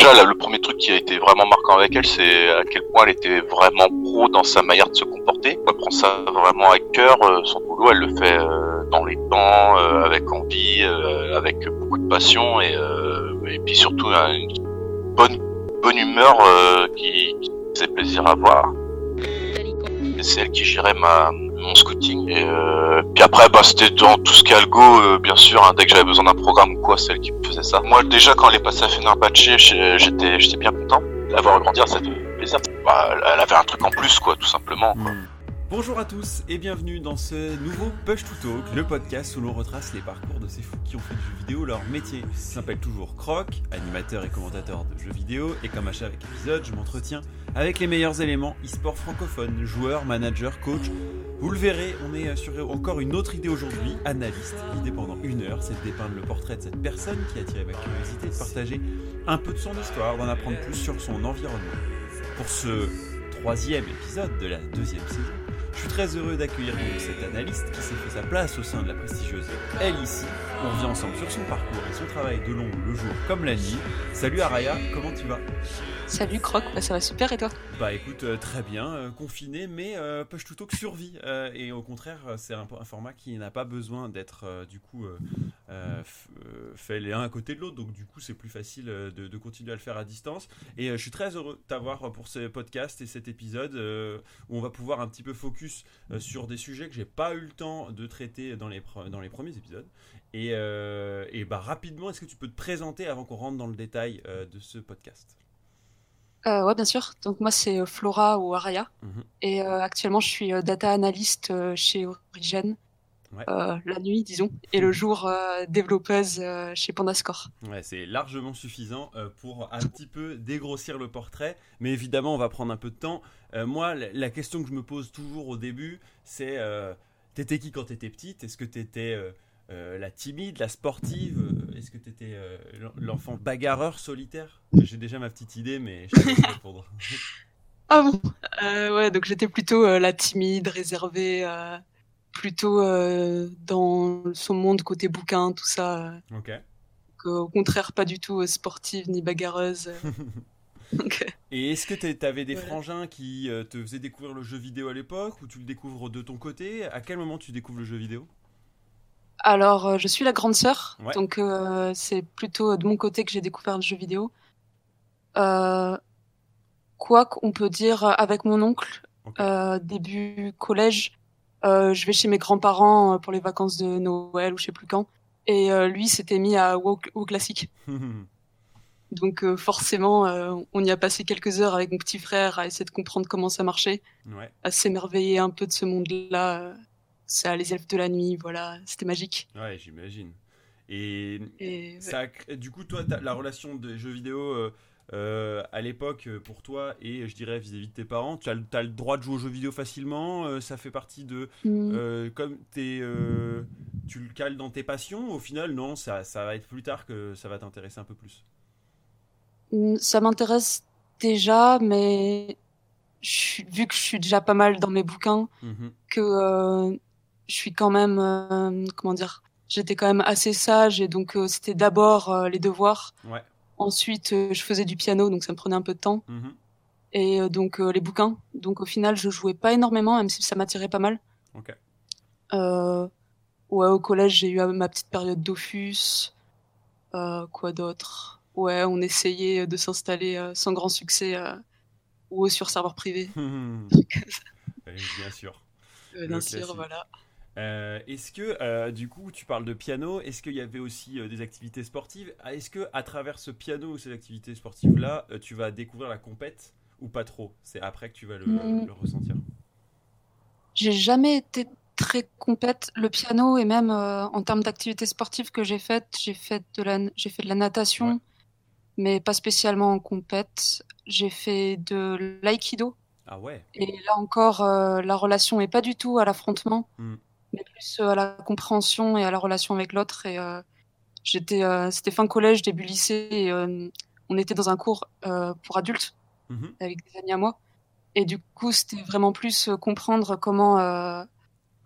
déjà, là, le premier truc qui a été vraiment marquant avec elle, c'est à quel point elle était vraiment pro dans sa manière de se comporter. Elle prend ça vraiment à cœur. euh, son boulot, elle le fait euh, dans les temps, euh, avec envie, euh, avec beaucoup de passion et, euh, et puis surtout une bonne bonne humeur euh, qui, qui fait plaisir à voir. C'est elle qui gérait ma mon scouting. Et euh, puis après bah c'était dans tout ce qui est algo euh, bien sûr hein, dès que j'avais besoin d'un programme ou quoi c'est elle qui me faisait ça. Moi déjà quand elle est passée à Fenerbahce j'étais j'étais bien content la voir grandir ça fait plaisir bah, elle- avait un truc en plus quoi tout simplement. Quoi. Bonjour à tous et bienvenue dans ce nouveau Push to Talk, le podcast où l'on retrace les parcours de ces fous qui ont fait du jeu vidéo leur métier. Je m'appelle toujours Croc, animateur et commentateur de jeux vidéo, et comme à chaque épisode, je m'entretiens avec les meilleurs éléments e-sport francophones, joueurs, managers, coachs. Vous le verrez, on est sur encore une autre idée aujourd'hui, analyste. L'idée pendant une heure, c'est de dépeindre le portrait de cette personne qui a attiré ma curiosité, de partager un peu de son histoire, d'en apprendre plus sur son environnement. Pour ce troisième épisode de la deuxième saison, je suis très heureux d'accueillir cette analyste qui s'est fait sa place au sein de la prestigieuse LIC. On revient ensemble sur son parcours et son travail de l'ombre le jour comme la nuit. Salut Araya, comment tu vas? Salut Croc, bah, ça va super et toi? Bah écoute, euh, très bien, euh, confiné, mais euh, push to talk survie. Euh, et au contraire, c'est un, format qui n'a pas besoin d'être du coup fait les uns à côté de l'autre. Donc du coup, c'est plus facile de, continuer à le faire à distance. Et je suis très heureux de t'avoir pour ce podcast et cet épisode où on va pouvoir un petit peu focus sur des sujets que j'ai pas eu le temps de traiter dans les, dans les premiers épisodes. Et, et bah rapidement, est-ce que tu peux te présenter avant qu'on rentre dans le détail de ce podcast? Euh, Ouais, bien sûr. Donc moi c'est euh, Flora ou Araya. Mhm. Et euh, actuellement je suis euh, data analyst chez Origen. Ouais. Euh, la nuit, disons, et le jour développeuse chez Pandascore. Ouais, c'est largement suffisant pour un petit peu dégrossir le portrait, mais évidemment, on va prendre un peu de temps. Moi, la, question que je me pose toujours au début, c'est t'étais qui quand t'étais petite? Est-ce que t'étais euh, euh, la timide, la sportive Euh, Est-ce que t'étais euh, l'en- l'enfant bagarreur solitaire? J'ai déjà ma petite idée, mais je laisse répondre. Ah bon? Euh, Ouais, donc j'étais plutôt euh, la timide, réservée, euh, plutôt euh, dans son monde côté bouquin, tout ça. euh. ok. Donc, euh, au contraire, pas du tout euh, sportive ni bagarreuse. euh. Euh, Et est-ce que t'a- t'avais des Voilà. frangins qui euh, te faisaient découvrir le jeu vidéo à l'époque, ou tu le découvres de ton côté? À quel moment tu découvres le jeu vidéo? Alors, euh, je suis la grande sœur, Ouais. donc euh, c'est plutôt de mon côté que j'ai découvert le jeu vidéo. Euh, quoi qu'on peut dire avec mon oncle, euh, début collège, euh, je vais chez mes grands-parents euh, pour les vacances de Noël ou je sais plus quand, et euh, lui s'était mis à WoW, WoW classique. Donc euh, forcément, euh, on y a passé quelques heures avec mon petit frère à essayer de comprendre comment ça marchait, ouais. à s'émerveiller un peu de ce monde-là. Ça, les elfes de la nuit, voilà, c'était magique. Ouais, j'imagine. Et ça, du coup, toi, la relation de jeux vidéo euh, euh, à l'époque euh, pour toi et je dirais vis-à-vis de tes parents, tu as, le- droit de jouer aux jeux vidéo facilement. euh, ça fait partie de euh, comme euh, tu le cales dans tes passions. Au final, non, ça, ça va être plus tard que ça va t'intéresser un peu plus. Mm, Ça m'intéresse déjà, mais je vu que je suis déjà pas mal dans mes bouquins, Mhm. que je suis quand même, euh, comment dire, j'étais quand même assez sage et donc euh, c'était d'abord euh, les devoirs. Ouais. Ensuite, je faisais du piano, donc ça me prenait un peu de temps. Mhm. Et donc les bouquins. Donc au final, je jouais pas énormément, même si ça m'attirait pas mal. Ok. Euh, ouais, au collège, j'ai eu ma petite période Dofus. Euh, quoi d'autre? Ouais, on essayait de s'installer sans grand succès ou sur serveur privé. Bien sûr. Euh, bien sûr, classique. voilà. Euh, est-ce que, euh, du coup, tu parles de piano, est-ce qu'il y avait aussi euh, des activités sportives? Ah, Est-ce que à travers ce piano ou ces activités sportives-là, tu vas découvrir la compète ou pas trop? C'est après que tu vas le, Mm. le ressentir. J'ai jamais été très compète. Le piano et même en termes d'activités sportives que j'ai faites, j'ai fait de la, j'ai fait de la natation, Ouais. mais pas spécialement en compète. J'ai fait de l'aïkido. Ah ouais Et là encore, la relation est pas du tout à l'affrontement, Mm. Plus euh, à la compréhension et à la relation avec l'autre. Et euh, j'étais, euh, c'était fin collège, début lycée, et on était dans un cours pour adultes Mhm. avec des amis à moi. Et du coup, c'était vraiment plus comprendre comment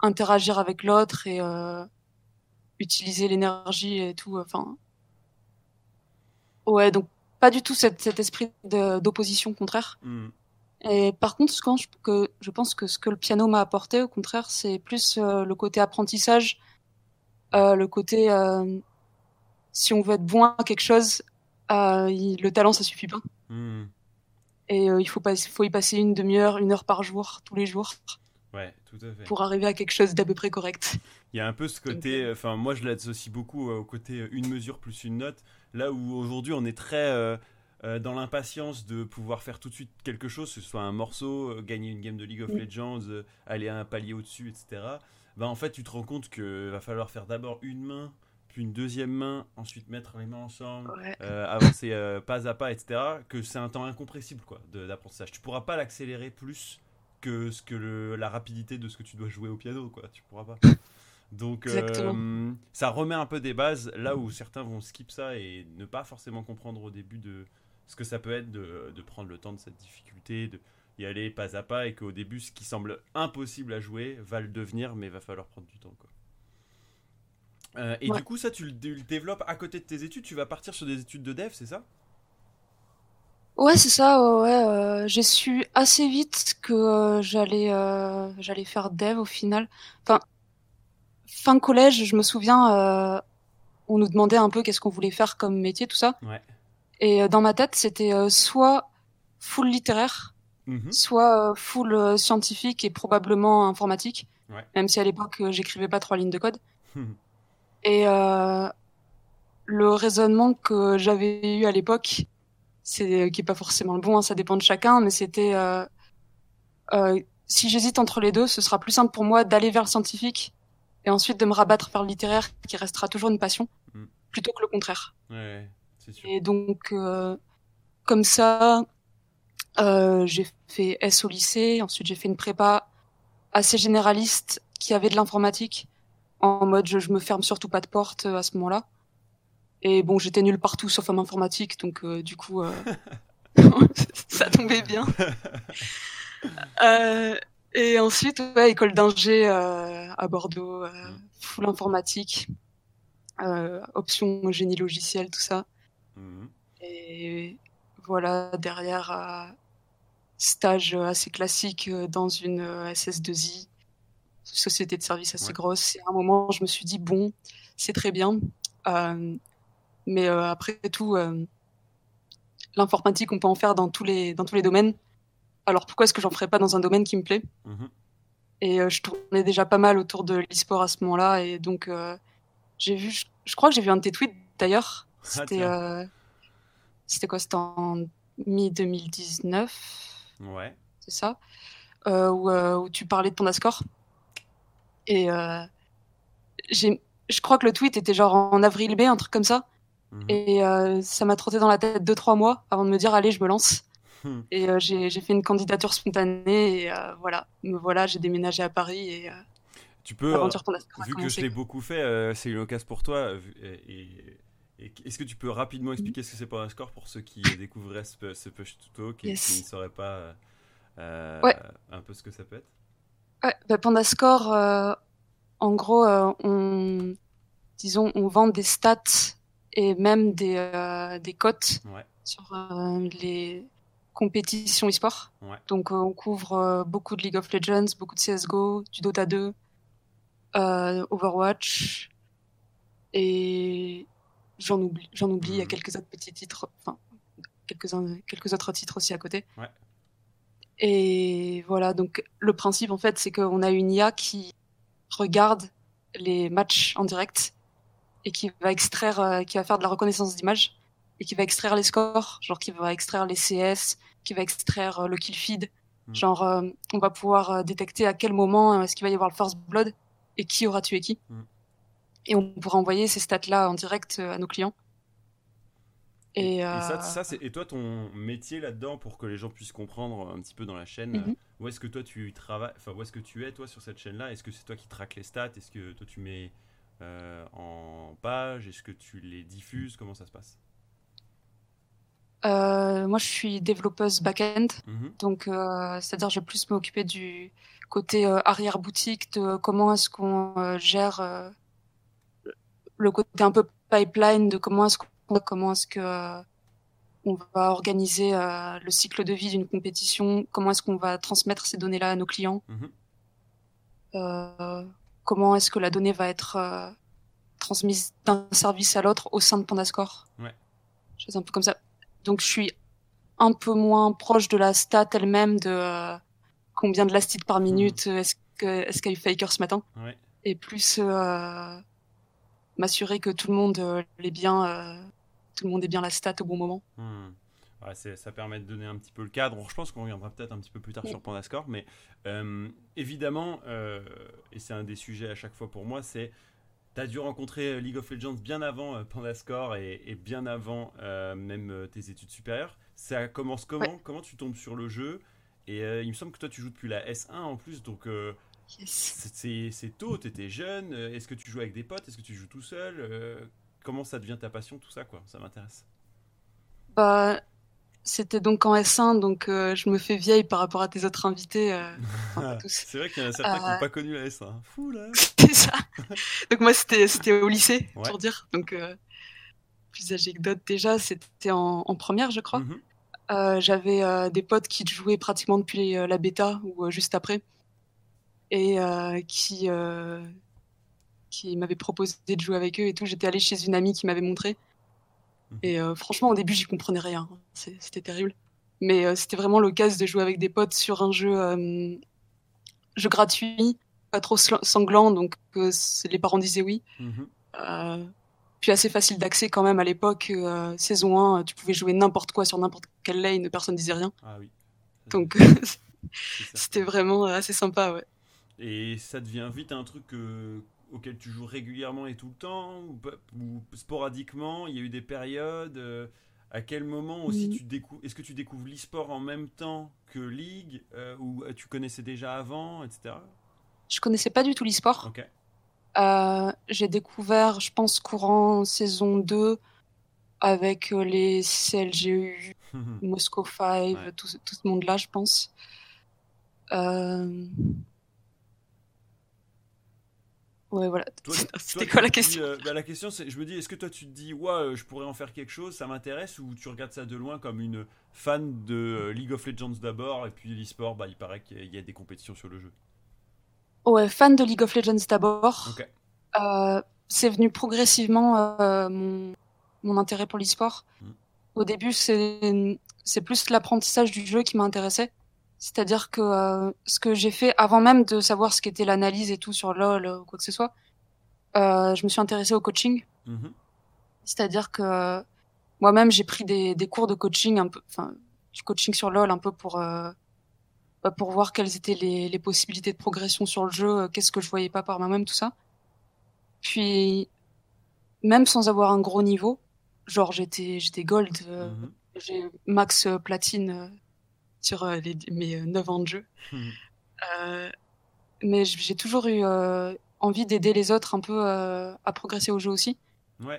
interagir avec l'autre et utiliser l'énergie et tout. Enfin, ouais, donc pas du tout cet, cet esprit d'opposition contraire. Hmm. Et par contre, quand je, que, je pense que ce que le piano m'a apporté, au contraire, c'est plus euh, le côté apprentissage, euh, le côté euh, si on veut être bon à quelque chose, il- le talent ça suffit pas. Hmm. Et il faut, pas, faut y passer une demi-heure, une heure par jour, tous les jours, Ouais, tout à fait. pour arriver à quelque chose d'à peu près correct. Il y a un peu ce côté, enfin moi je l'associe beaucoup au côté une mesure plus une note, là où aujourd'hui on est très euh, dans l'impatience de pouvoir faire tout de suite quelque chose, que ce soit un morceau, euh, gagner une game de League of Mm. Legends, euh, aller à un palier au-dessus, etc. Bah en fait tu te rends compte qu'il va falloir faire d'abord une main, puis une deuxième main, ensuite mettre les mains ensemble, Ouais. euh, avancer euh, pas à pas, etc. Que c'est un temps incompressible quoi d'apprentissage. Tu pourras pas l'accélérer plus que ce que le- la rapidité de ce que tu dois jouer au piano quoi. Tu pourras pas. Donc euh, ça remet un peu des bases là où certains vont skip ça et ne pas forcément comprendre au début de ce que ça peut être de, de prendre le temps de cette difficulté, de y aller pas à pas et qu'au début ce qui semble impossible à jouer va le devenir mais va falloir prendre du temps quoi. Euh, et Ouais. du coup ça tu le, tu le développes à côté de tes études, tu vas partir sur des études de dev c'est ça? Ouais, c'est ça. Ouais, euh, j'ai su assez vite que euh, j'allais j'allais faire dev au final. Enfin, fin collège, je me souviens, on nous demandait un peu qu'est-ce qu'on voulait faire comme métier, tout ça. Ouais. Et euh, dans ma tête, c'était euh, soit full littéraire, Mhm. soit euh, full scientifique et probablement informatique. Ouais. Même si à l'époque, j'écrivais pas trois lignes de code. Et euh, le raisonnement que j'avais eu à l'époque, c'est qui est pas forcément le bon, hein, ça dépend de chacun, mais c'était euh, euh, si j'hésite entre les deux, ce sera plus simple pour moi d'aller vers le scientifique et ensuite de me rabattre vers le littéraire, qui restera toujours une passion, Mm. plutôt que le contraire. Ouais, sûr. Et donc, euh, comme ça, euh, j'ai fait S au lycée. Ensuite, j'ai fait une prépa assez généraliste qui avait de l'informatique. En mode, je, je me ferme surtout pas de porte euh, à ce moment-là. Et bon, j'étais nulle partout sauf en informatique, donc euh, du coup, euh, ça tombait bien. Euh, et ensuite, ouais, école d'ingé euh, à Bordeaux, euh, full informatique, euh, option génie logiciel, tout ça. Mhm. Et voilà, derrière, euh, stage assez classique euh, dans une euh, SS2I, société de services assez Ouais. grosse. Et à un moment, je me suis dit, bon, c'est très bien. Euh, mais euh, après tout, euh, l'informatique, on peut en faire dans tous les, dans tous les domaines. Alors pourquoi est-ce que j'en ferais pas dans un domaine qui me plaît? Mhm. Et euh, je tournais déjà pas mal autour de l'e-sport à ce moment-là. Et donc, euh, j'ai vu, je, je crois que j'ai vu un de tes tweets d'ailleurs. Ah, C'était euh, c'était quoi C'était en mi-2019, Ouais. c'est ça euh, où, euh, où tu parlais de Pandascore. Et euh, je crois que le tweet était genre en avril B, un truc comme ça. Mhm. Et ça m'a trotté dans la tête deux trois mois avant de me dire allez, je me lance. Hmm. Et j'ai, fait une candidature spontanée et voilà, me voilà, j'ai déménagé à Paris et Tu peux, vu que je l'ai beaucoup fait, c'est une occasion pour toi. et est-ce que tu peux rapidement expliquer ce que c'est pour un score pour ceux qui découvriraient ce, ce push to talk et Yes. qui ne sauraient pas euh, Ouais. un peu ce que ça peut être? Ouais, bah, Pandascore, euh, en gros, euh, on, disons, on vend des stats et même des, euh, des cotes Ouais. sur euh, les compétitions e-sport. Donc, euh, on couvre euh, beaucoup de League of Legends, beaucoup de CSGO, du Dota 2, euh, Overwatch, et j'en oublie, j'en oublie, il y a Mhm. quelques autres petits titres, enfin, quelques, quelques autres titres aussi à côté. Ouais. Et voilà, donc le principe en fait, c'est qu'on a une IA qui regarde les matchs en direct et qui va extraire, euh, qui va faire de la reconnaissance d'image et qui va extraire les scores, genre qui va extraire les CS, qui va extraire euh, le kill feed. Mm. Genre, euh, on va pouvoir détecter à quel moment est-ce qu'il va y avoir le first blood et qui aura tué qui. Mm. Et on pourra envoyer ces stats-là en direct euh, à nos clients. Et, Et euh, ça, ça c'est et toi ton métier là-dedans pour que les gens puissent comprendre un petit peu dans la chaîne. Mhm. euh, Où est-ce que toi tu travailles Enfin, où est-ce que tu es toi sur cette chaîne-là? Est-ce que c'est toi qui traques les stats? Est-ce que toi tu mets euh, en page? Est-ce que tu les diffuses? Comment ça se passe? Euh, moi, je suis développeuse back-end. Mhm. Donc, euh, c'est-à-dire, je vais plus m'occuper du côté euh, arrière-boutique, de comment est-ce qu'on euh, gère euh, le côté un peu pipeline, de comment est-ce qu'on, comment est-ce que euh, on va organiser le cycle de vie d'une compétition, comment est-ce qu'on va transmettre ces données-là à nos clients, mhm. comment est-ce que la donnée va être transmise d'un service à l'autre au sein de Pandascore. Ouais. Chose un peu comme ça. Donc je suis un peu moins proche de la stat elle-même de combien de last par minute, mhm. est-ce que est-ce qu'il y a eu faker ce matin, ouais. et plus m'assurer que tout le monde euh, est bien, euh, tout le monde est bien la stat au bon moment. Hmm. ça permet de donner un petit peu le cadre. Je pense qu'on reviendra peut-être un petit peu plus tard sur Pandascore, mais euh, évidemment, et c'est un des sujets à chaque fois pour moi, c'est tu as dû rencontrer League of Legends bien avant Pandascore et, et, bien avant même tes études supérieures. Ça commence comment? Comment tu tombes sur le jeu? Et il me semble que toi tu joues depuis la S1 en plus, donc c'est tôt, t'étais jeune. Euh, est-ce que tu joues avec des potes Est-ce que tu joues tout seul euh, Comment ça devient ta passion, tout ça, quoi Ça m'intéresse. Bah, c'était donc en S1, donc euh, je me fais vieille par rapport à tes autres invités. c'est vrai qu'il y en a certains qui n'ont pas connu la S1. Fou là C'est ça Donc moi, c'était au lycée, pour dire. Donc, plus d'autres déjà, c'était en, première, je crois. Mhm. J'avais des potes qui jouaient pratiquement depuis la bêta ou juste après et euh, qui, euh, qui m'avait proposé de jouer avec eux et tout. J'étais allée chez une amie qui m'avait montré. Mhm. Et euh, franchement, au début, j'y comprenais rien. C'était terrible. Mais c'était vraiment l'occasion de jouer avec des potes sur un jeu, jeu gratuit, pas trop sanglant, donc les parents disaient oui. Mhm. puis assez facile d'accès quand même à l'époque. saison 1, tu pouvais jouer n'importe quoi sur n'importe quelle lane, personne disait rien. Ah oui. Donc c'était vraiment assez sympa, ouais. Et ça devient vite un truc euh, auquel tu joues régulièrement et tout le temps ou, sporadiquement Il y a eu des périodes euh, À quel moment aussi tu découvres Est-ce que tu découvres l'e-sport en même temps que League euh, Ou tu connaissais déjà avant, etc. Je connaissais pas du tout l'e-sport. J'ai découvert, je pense, courant saison 2 avec les CLGU, Moscow 5, tout, tout, ce monde-là, je pense. Euh, Ouais, voilà. C'était quoi la question euh, bah, La question, c'est, je me dis, est-ce que toi tu te dis, ouais, euh, je pourrais en faire quelque chose, ça m'intéresse, ou tu regardes ça de loin comme une fan de euh, League of Legends d'abord, et puis l'e-sport, bah, il paraît qu'il y a des compétitions sur le jeu. Ouais, fan de League of Legends d'abord. c'est venu progressivement mon, mon, intérêt pour l'e-sport. Hmm. Au début, c'est, c'est plus l'apprentissage du jeu qui m'intéressait. C'est-à-dire que euh, ce que j'ai fait avant même de savoir ce qu'était l'analyse et tout sur LoL ou quoi que ce soit, euh, je me suis intéressée au coaching. Mhm. C'est-à-dire que moi-même j'ai pris des, des, cours de coaching un peu, enfin du coaching sur LoL un peu pour euh, bah, pour voir quelles étaient les, les, possibilités de progression sur le jeu, qu'est-ce que je voyais pas par moi-même tout ça. Puis même sans avoir un gros niveau, genre j'étais j'étais gold, mhm. j'ai max platine sur euh, les, mes 9 euh, ans de jeu. Hmm. Euh, mais j'ai toujours eu envie d'aider les autres un peu à progresser au jeu aussi.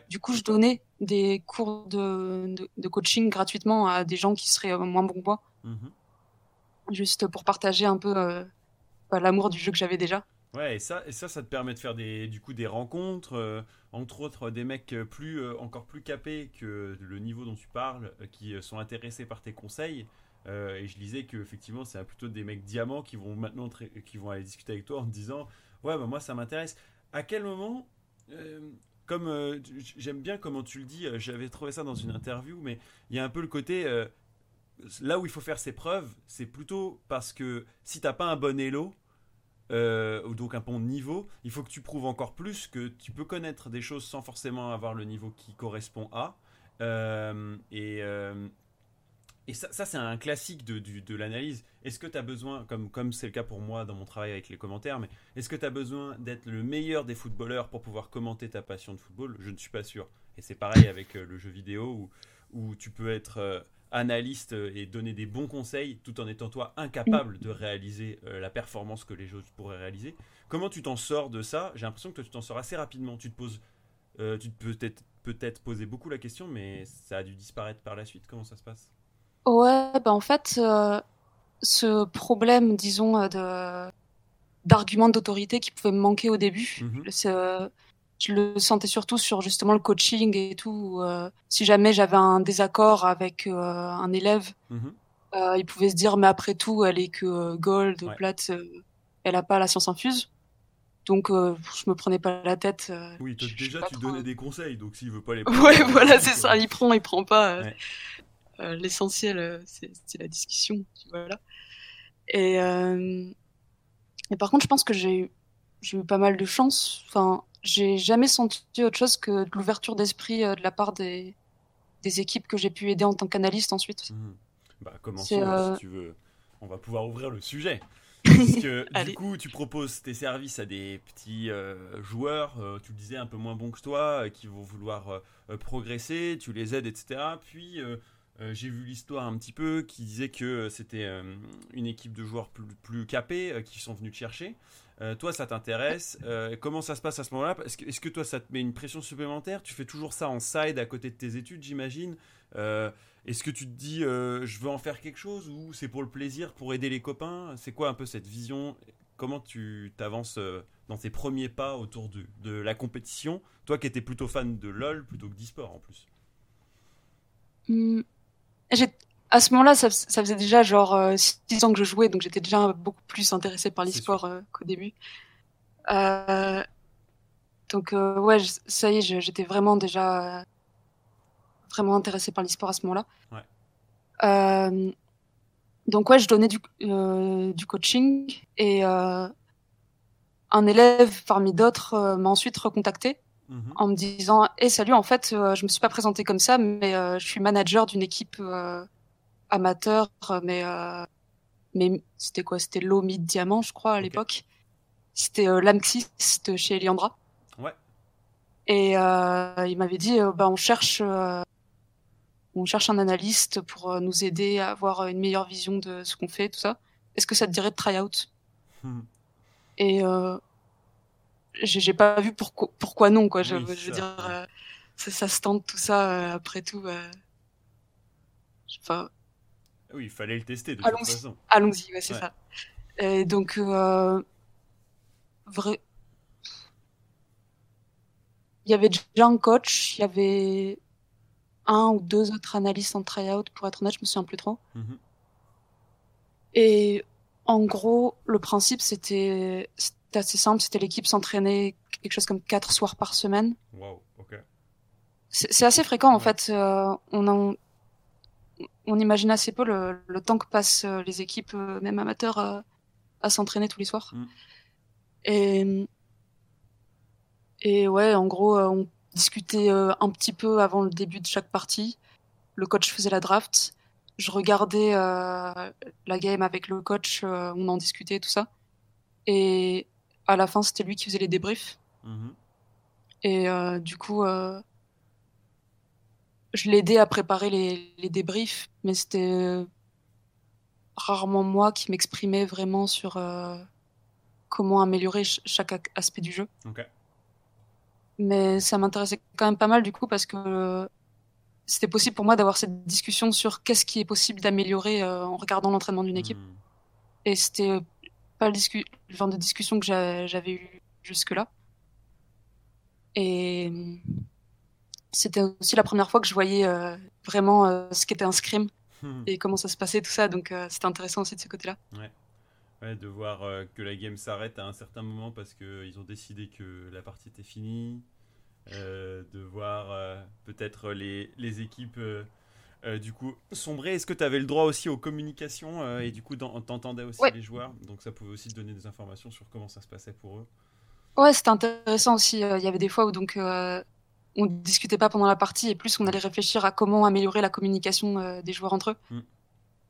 Du coup, je donnais des cours de, de, coaching gratuitement à des gens qui seraient moins bons que moi. Mhm. Juste pour partager un peu bah, l'amour du jeu que j'avais déjà. Ouais, et ça, et ça, ça te permet de faire des, du coup des rencontres, entre autres des mecs plus, encore plus capés que le niveau dont tu parles, qui sont intéressés par tes conseils. Euh, et je lisais que effectivement c'est plutôt des mecs diamants qui vont maintenant qui vont aller discuter avec toi en te disant ouais bah moi ça m'intéresse. À quel moment euh, comme euh, j'aime bien comment tu le dis, j'avais trouvé ça dans une interview, mais il y a un peu le côté là où il faut faire ses preuves, c'est plutôt parce que si t'as pas un bon elo, ou donc un bon niveau, il faut que tu prouves encore plus que tu peux connaître des choses sans forcément avoir le niveau qui correspond à. et, et ça, c'est un classique de, de l'analyse. Est-ce que tu as besoin, comme comme c'est le cas pour moi dans mon travail avec les commentaires, mais est-ce que tu as besoin d'être le meilleur des footballeurs pour pouvoir commenter ta passion de football? Je ne suis pas sûr. Et c'est pareil avec euh, le jeu vidéo où, où tu peux être euh, analyste et donner des bons conseils tout en étant toi incapable de réaliser euh, la performance que les autres pourraient réaliser. Comment tu t'en sors de ça? J'ai l'impression que toi, tu t'en sors assez rapidement. Tu te poses, tu peux peut-être peut-être poser beaucoup la question, mais ça a dû disparaître par la suite. Comment ça se passe? Ouais, bah en fait, euh, ce problème, disons, euh, de d'arguments d'autorité qui pouvait me manquer au début, mhm. je le sentais surtout sur justement le coaching et tout. Euh, si jamais j'avais un désaccord avec un élève, Mhm. il pouvait se dire mais après tout, elle est que gold, Ouais. plate, elle a pas la science infuse. Donc euh, je me prenais pas la tête. euh, Oui, déjà, tu trop- donnais des conseils, donc s'il veut pas les Ouais, euh, voilà, c'est ça. Il prend, il prend pas. euh, Ouais. Euh, L'essentiel, euh, c'est la discussion. Voilà. Et, euh, et par contre, je pense que j'ai eu, pas mal de chance. Enfin, j'ai jamais senti autre chose que de l'ouverture d'esprit de la part des, des équipes que j'ai pu aider en tant qu'analyste ensuite. Mhm. Bah, commençons, euh, si tu veux. On va pouvoir ouvrir le sujet. Parce que du coup, tu proposes tes services à des petits euh, joueurs, euh, tu le disais, un peu moins bons que toi, qui vont vouloir progresser, tu les aides, etc. Puis, euh, j'ai vu l'histoire un petit peu qui disait que euh, c'était euh, une équipe de joueurs plus, capés qui sont venus te chercher. Toi, ça t'intéresse Comment ça se passe à ce moment-là? Est-ce que, toi, ça te met une pression supplémentaire? Tu fais toujours ça en side à côté de tes études, j'imagine. Est-ce que tu te dis, je veux en faire quelque chose ou c'est pour le plaisir, pour aider les copains? C'est quoi un peu cette vision? Comment tu t'avances dans tes premiers pas autour de, la compétition? Toi qui étais plutôt fan de LoL plutôt que d'e-sport en plus. J'ai- À ce moment-là, ça, ça faisait déjà genre euh, six ans que je jouais, donc j'étais déjà beaucoup plus intéressée par l'e-sport euh, qu'au début. Euh, donc euh, ouais, je- ça y est, j'étais vraiment déjà euh, vraiment intéressée par l'e-sport à ce moment-là. Ouais. Euh, donc ouais, je donnais du, euh, du coaching et euh, un élève parmi d'autres euh, m'a ensuite recontacté Mhm. en me disant "Eh salut, en fait, euh, je me suis pas présenté comme ça, mais euh, je suis manager d'une équipe euh, amateur, mais euh, mais c'était quoi? C'était low mid diamant, je crois à l'époque. C'était euh, l'Amxis de chez Eliandra. Ouais. Et euh, il m'avait dit, bah, on cherche, euh, on cherche un analyste pour nous aider à avoir une meilleure vision de ce qu'on fait, tout ça. Est-ce que ça te dirait de try out? Mhm. Et euh, j'ai pas vu pourquoi, pourquoi non, quoi. Je, Oui, je c'est veux ça, dire, euh, ça, ça se tente tout ça. euh, après tout, euh, enfin, Oui, il fallait le tester de toute Allons-y. façon. allons-y, ouais, c'est Ouais. ça. Et donc, vrai, il y avait déjà un coach, il y avait un ou deux autres analystes en tryout, pour être honnête, je me souviens plus trop. Mhm. Et en gros, le principe, c'était c'était assez simple, c'était l'équipe s'entraînait quelque chose comme quatre soirs par semaine. Ok. C'est assez fréquent, en fait. euh, on, en- on imagine assez peu le, le temps que passent euh, les équipes, euh, même amateurs, à s'entraîner tous les soirs. Mm. Et, et ouais, en gros, on discutait un petit peu avant le début de chaque partie. Le coach faisait la draft. Je regardais euh, la game avec le coach, on en discutait, tout ça. Et à la fin, c'était lui qui faisait les débriefs. Mhm. Et euh, du coup, euh, je l'aidais à préparer les, les débriefs, mais c'était euh, rarement moi qui m'exprimais vraiment sur euh, comment améliorer ch- chaque aspect du jeu. Mais ça m'intéressait quand même pas mal du coup parce que c'était possible pour moi d'avoir cette discussion sur qu'est-ce qui est possible d'améliorer en regardant l'entraînement d'une équipe. Mhm. Et c'était pas le, genre de discussion que j'a- j'avais eu jusque-là. Et euh, c'était aussi la première fois que je voyais euh, vraiment euh, ce qu'était un scrim Mhm. et comment ça se passait, tout ça. Donc euh, c'était intéressant aussi de ce côté-là. Ouais, de voir que la game s'arrête à un certain moment parce qu'ils ont décidé que la partie était finie. De voir peut-être les, les équipes euh, du coup sombrer. Est-ce que tu avais le droit aussi aux communications euh, et du coup t'entendais aussi Ouais. les joueurs? Donc ça pouvait aussi te donner des informations sur comment ça se passait pour eux. Ouais, c'était intéressant aussi. Euh, Il y avait des fois où donc euh, on discutait pas pendant la partie et plus on allait réfléchir à comment améliorer la communication des joueurs entre eux. Mm.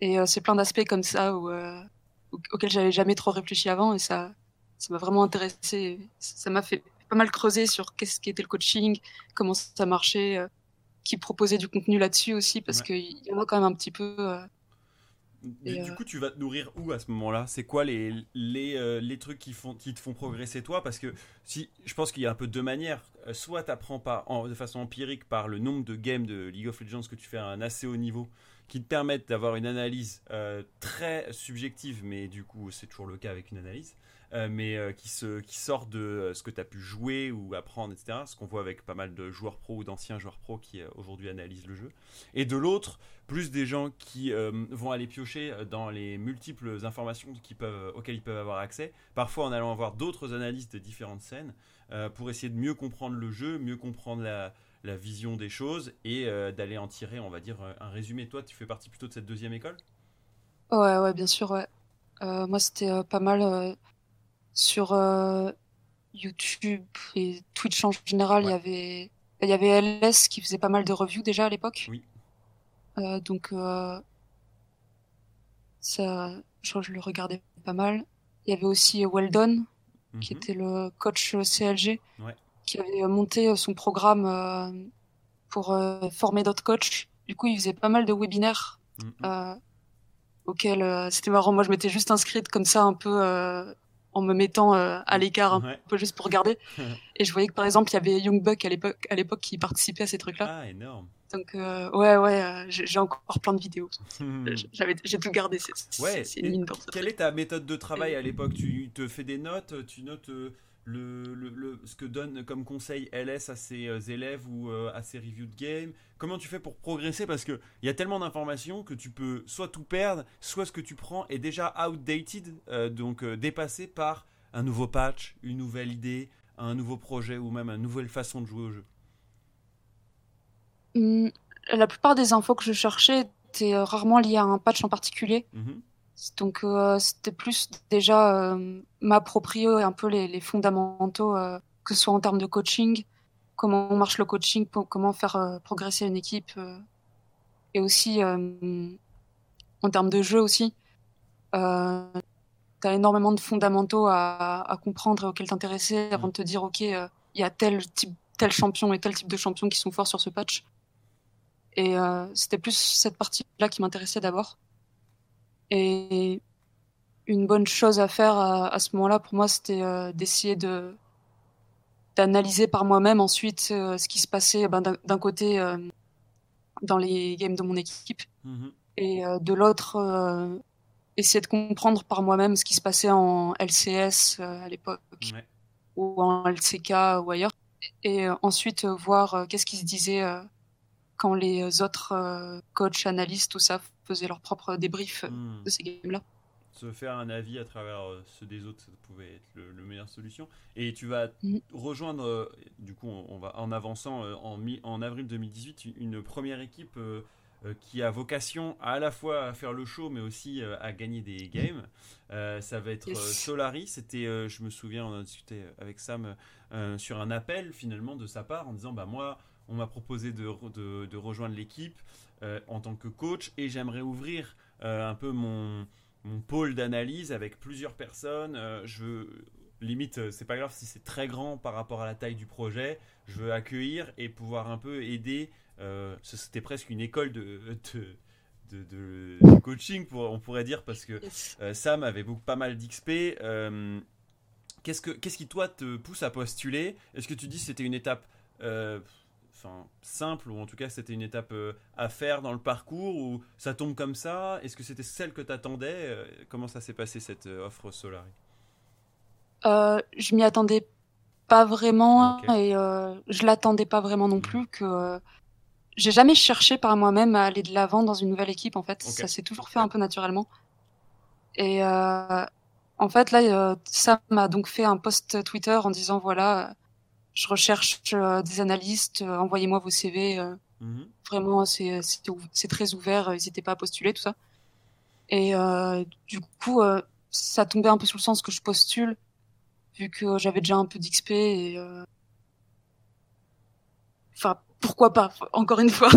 Et c'est plein d'aspects comme ça où, au- auxquels j'avais jamais trop réfléchi avant et ça ça m'a vraiment intéressé. Ça m'a fait pas mal creuser sur qu'est-ce qui était le coaching, comment ça marchait, qui proposait du contenu là-dessus aussi parce Ouais. qu'il y en a quand même un petit peu. euh, Du, Et, du euh, coup, tu vas te nourrir où à ce moment-là? C'est quoi les, les, euh, les trucs qui, font, qui te font progresser toi? Parce que si, je pense qu'il y a un peu deux manières. Soit tu apprends par, en- de façon empirique par le nombre de games de League of Legends que tu fais à un assez haut niveau qui te permettent d'avoir une analyse très subjective, mais du coup c'est toujours le cas avec une analyse, euh, mais euh, qui, sort de euh, ce que tu as pu jouer ou apprendre, etc. Ce qu'on voit avec pas mal de joueurs pro ou d'anciens joueurs pro qui aujourd'hui analysent le jeu. Et de l'autre, plus des gens qui vont aller piocher dans les multiples informations auxquelles ils peuvent avoir accès, parfois en allant avoir d'autres analyses de différentes scènes, pour essayer de mieux comprendre le jeu, mieux comprendre la, la vision des choses et d'aller en tirer, on va dire, un résumé. Toi, tu fais partie plutôt de cette deuxième école? Ouais, ouais, bien sûr, ouais. moi, c'était pas mal sur euh, YouTube et Twitch en général, il y avait il y avait LS qui faisait pas mal de reviews déjà à l'époque. Oui. Euh, donc euh, ça, je, crois que je le regardais pas mal. Il y avait aussi Weldon qui mhm. était le coach CLG, qui avait monté son programme pour former d'autres coachs. Du coup, il faisait pas mal de webinaires mhm. auxquels c'était marrant. Moi, je m'étais juste inscrite comme ça un peu en me mettant euh, à l'écart un peu juste pour regarder. et je voyais que par exemple, il y avait Young Buck à l'époque, à l'époque qui participait à ces trucs-là. Ah, énorme. Donc euh, ouais, ouais, euh, j'ai encore plein de vidéos. J'avais, j'ai tout gardé. C'est, ouais. C'est une mine Quelle est ta méthode de travail à l'époque? Tu te fais des notes, tu notes le, le, ce que donne comme conseil LS à ses euh, élèves ou euh, à ses reviews de game Comment tu fais pour progresser? Parce qu'il y a tellement d'informations que tu peux soit tout perdre, soit ce que tu prends est déjà outdated, euh, donc dépassé par un nouveau patch, une nouvelle idée, un nouveau projet ou même une nouvelle façon de jouer au jeu. Mmh, la plupart des infos que je cherchais étaient rarement liées à un patch en particulier. Mmh donc euh, c'était plus déjà euh, m'approprier un peu les, les fondamentaux, euh, que ce soit en termes de coaching, comment marche le coaching, comment faire progresser une équipe, et aussi en termes de jeu aussi. Euh, tu as énormément de fondamentaux à, à comprendre et auxquels t'intéresser avant de te dire ok, il y a tel type, tel champion et tel type de champion qui sont forts sur ce patch. Et c'était plus cette partie-là qui m'intéressait d'abord. Et une bonne chose à faire à, ce moment-là, pour moi, c'était euh, d'essayer de d'analyser par moi-même ensuite euh, ce qui se passait ben, d'un côté euh, dans les games de mon équipe mm-hmm. et de l'autre essayer de comprendre par moi-même ce qui se passait en LCS à l'époque ou en LCK ou ailleurs et ensuite voir qu'est-ce qui se disait quand les autres coachs, analystes, tout ça faisaient leur propre débrief hmm. de ces games-là. Se faire un avis à travers euh, ceux des autres, ça pouvait être le, meilleure solution. Et tu vas hmm. rejoindre, euh, du coup, on, va en avançant euh, en, en avril 2018, une première équipe qui a vocation à, la fois à faire le show, mais aussi à gagner des games. ça va être Solari. C'était, je me souviens, on a discuté avec Sam sur un appel finalement de sa part en disant, bah moi, on m'a proposé de, de, de rejoindre l'équipe. Euh, en tant que coach et j'aimerais ouvrir euh, un peu mon, mon pôle d'analyse avec plusieurs personnes. Euh, je veux, limite, c'est pas grave si c'est très grand par rapport à la taille du projet. Je veux accueillir et pouvoir un peu aider. C'était presque une école de, de, de, coaching, pour, on pourrait dire, parce que Sam avait beaucoup, pas mal d'XP. Qu'est-ce, que, qu'est-ce qui, toi, te pousse à postuler? Est-ce que tu dis que c'était une étape simple ou en tout cas c'était une étape euh, à faire dans le parcours ou ça tombe comme ça? Est-ce que c'était celle que tu attendais euh, Comment ça s'est passé cette euh, offre Solari? Je m'y attendais pas vraiment et je l'attendais pas vraiment non mmh. plus que j'ai jamais cherché par moi-même à aller de l'avant dans une nouvelle équipe en fait. Ça s'est toujours fait un peu naturellement. Et en fait là ça m'a donc fait un post Twitter en disant voilà je recherche euh, des analystes, euh, envoyez-moi vos CV. Euh. Mhm. Vraiment, c'est très ouvert, n'hésitez pas à postuler, tout ça. Et du coup, ça tombait un peu sous le sens que je postule, vu que j'avais déjà un peu d'XP et enfin pourquoi pas encore une fois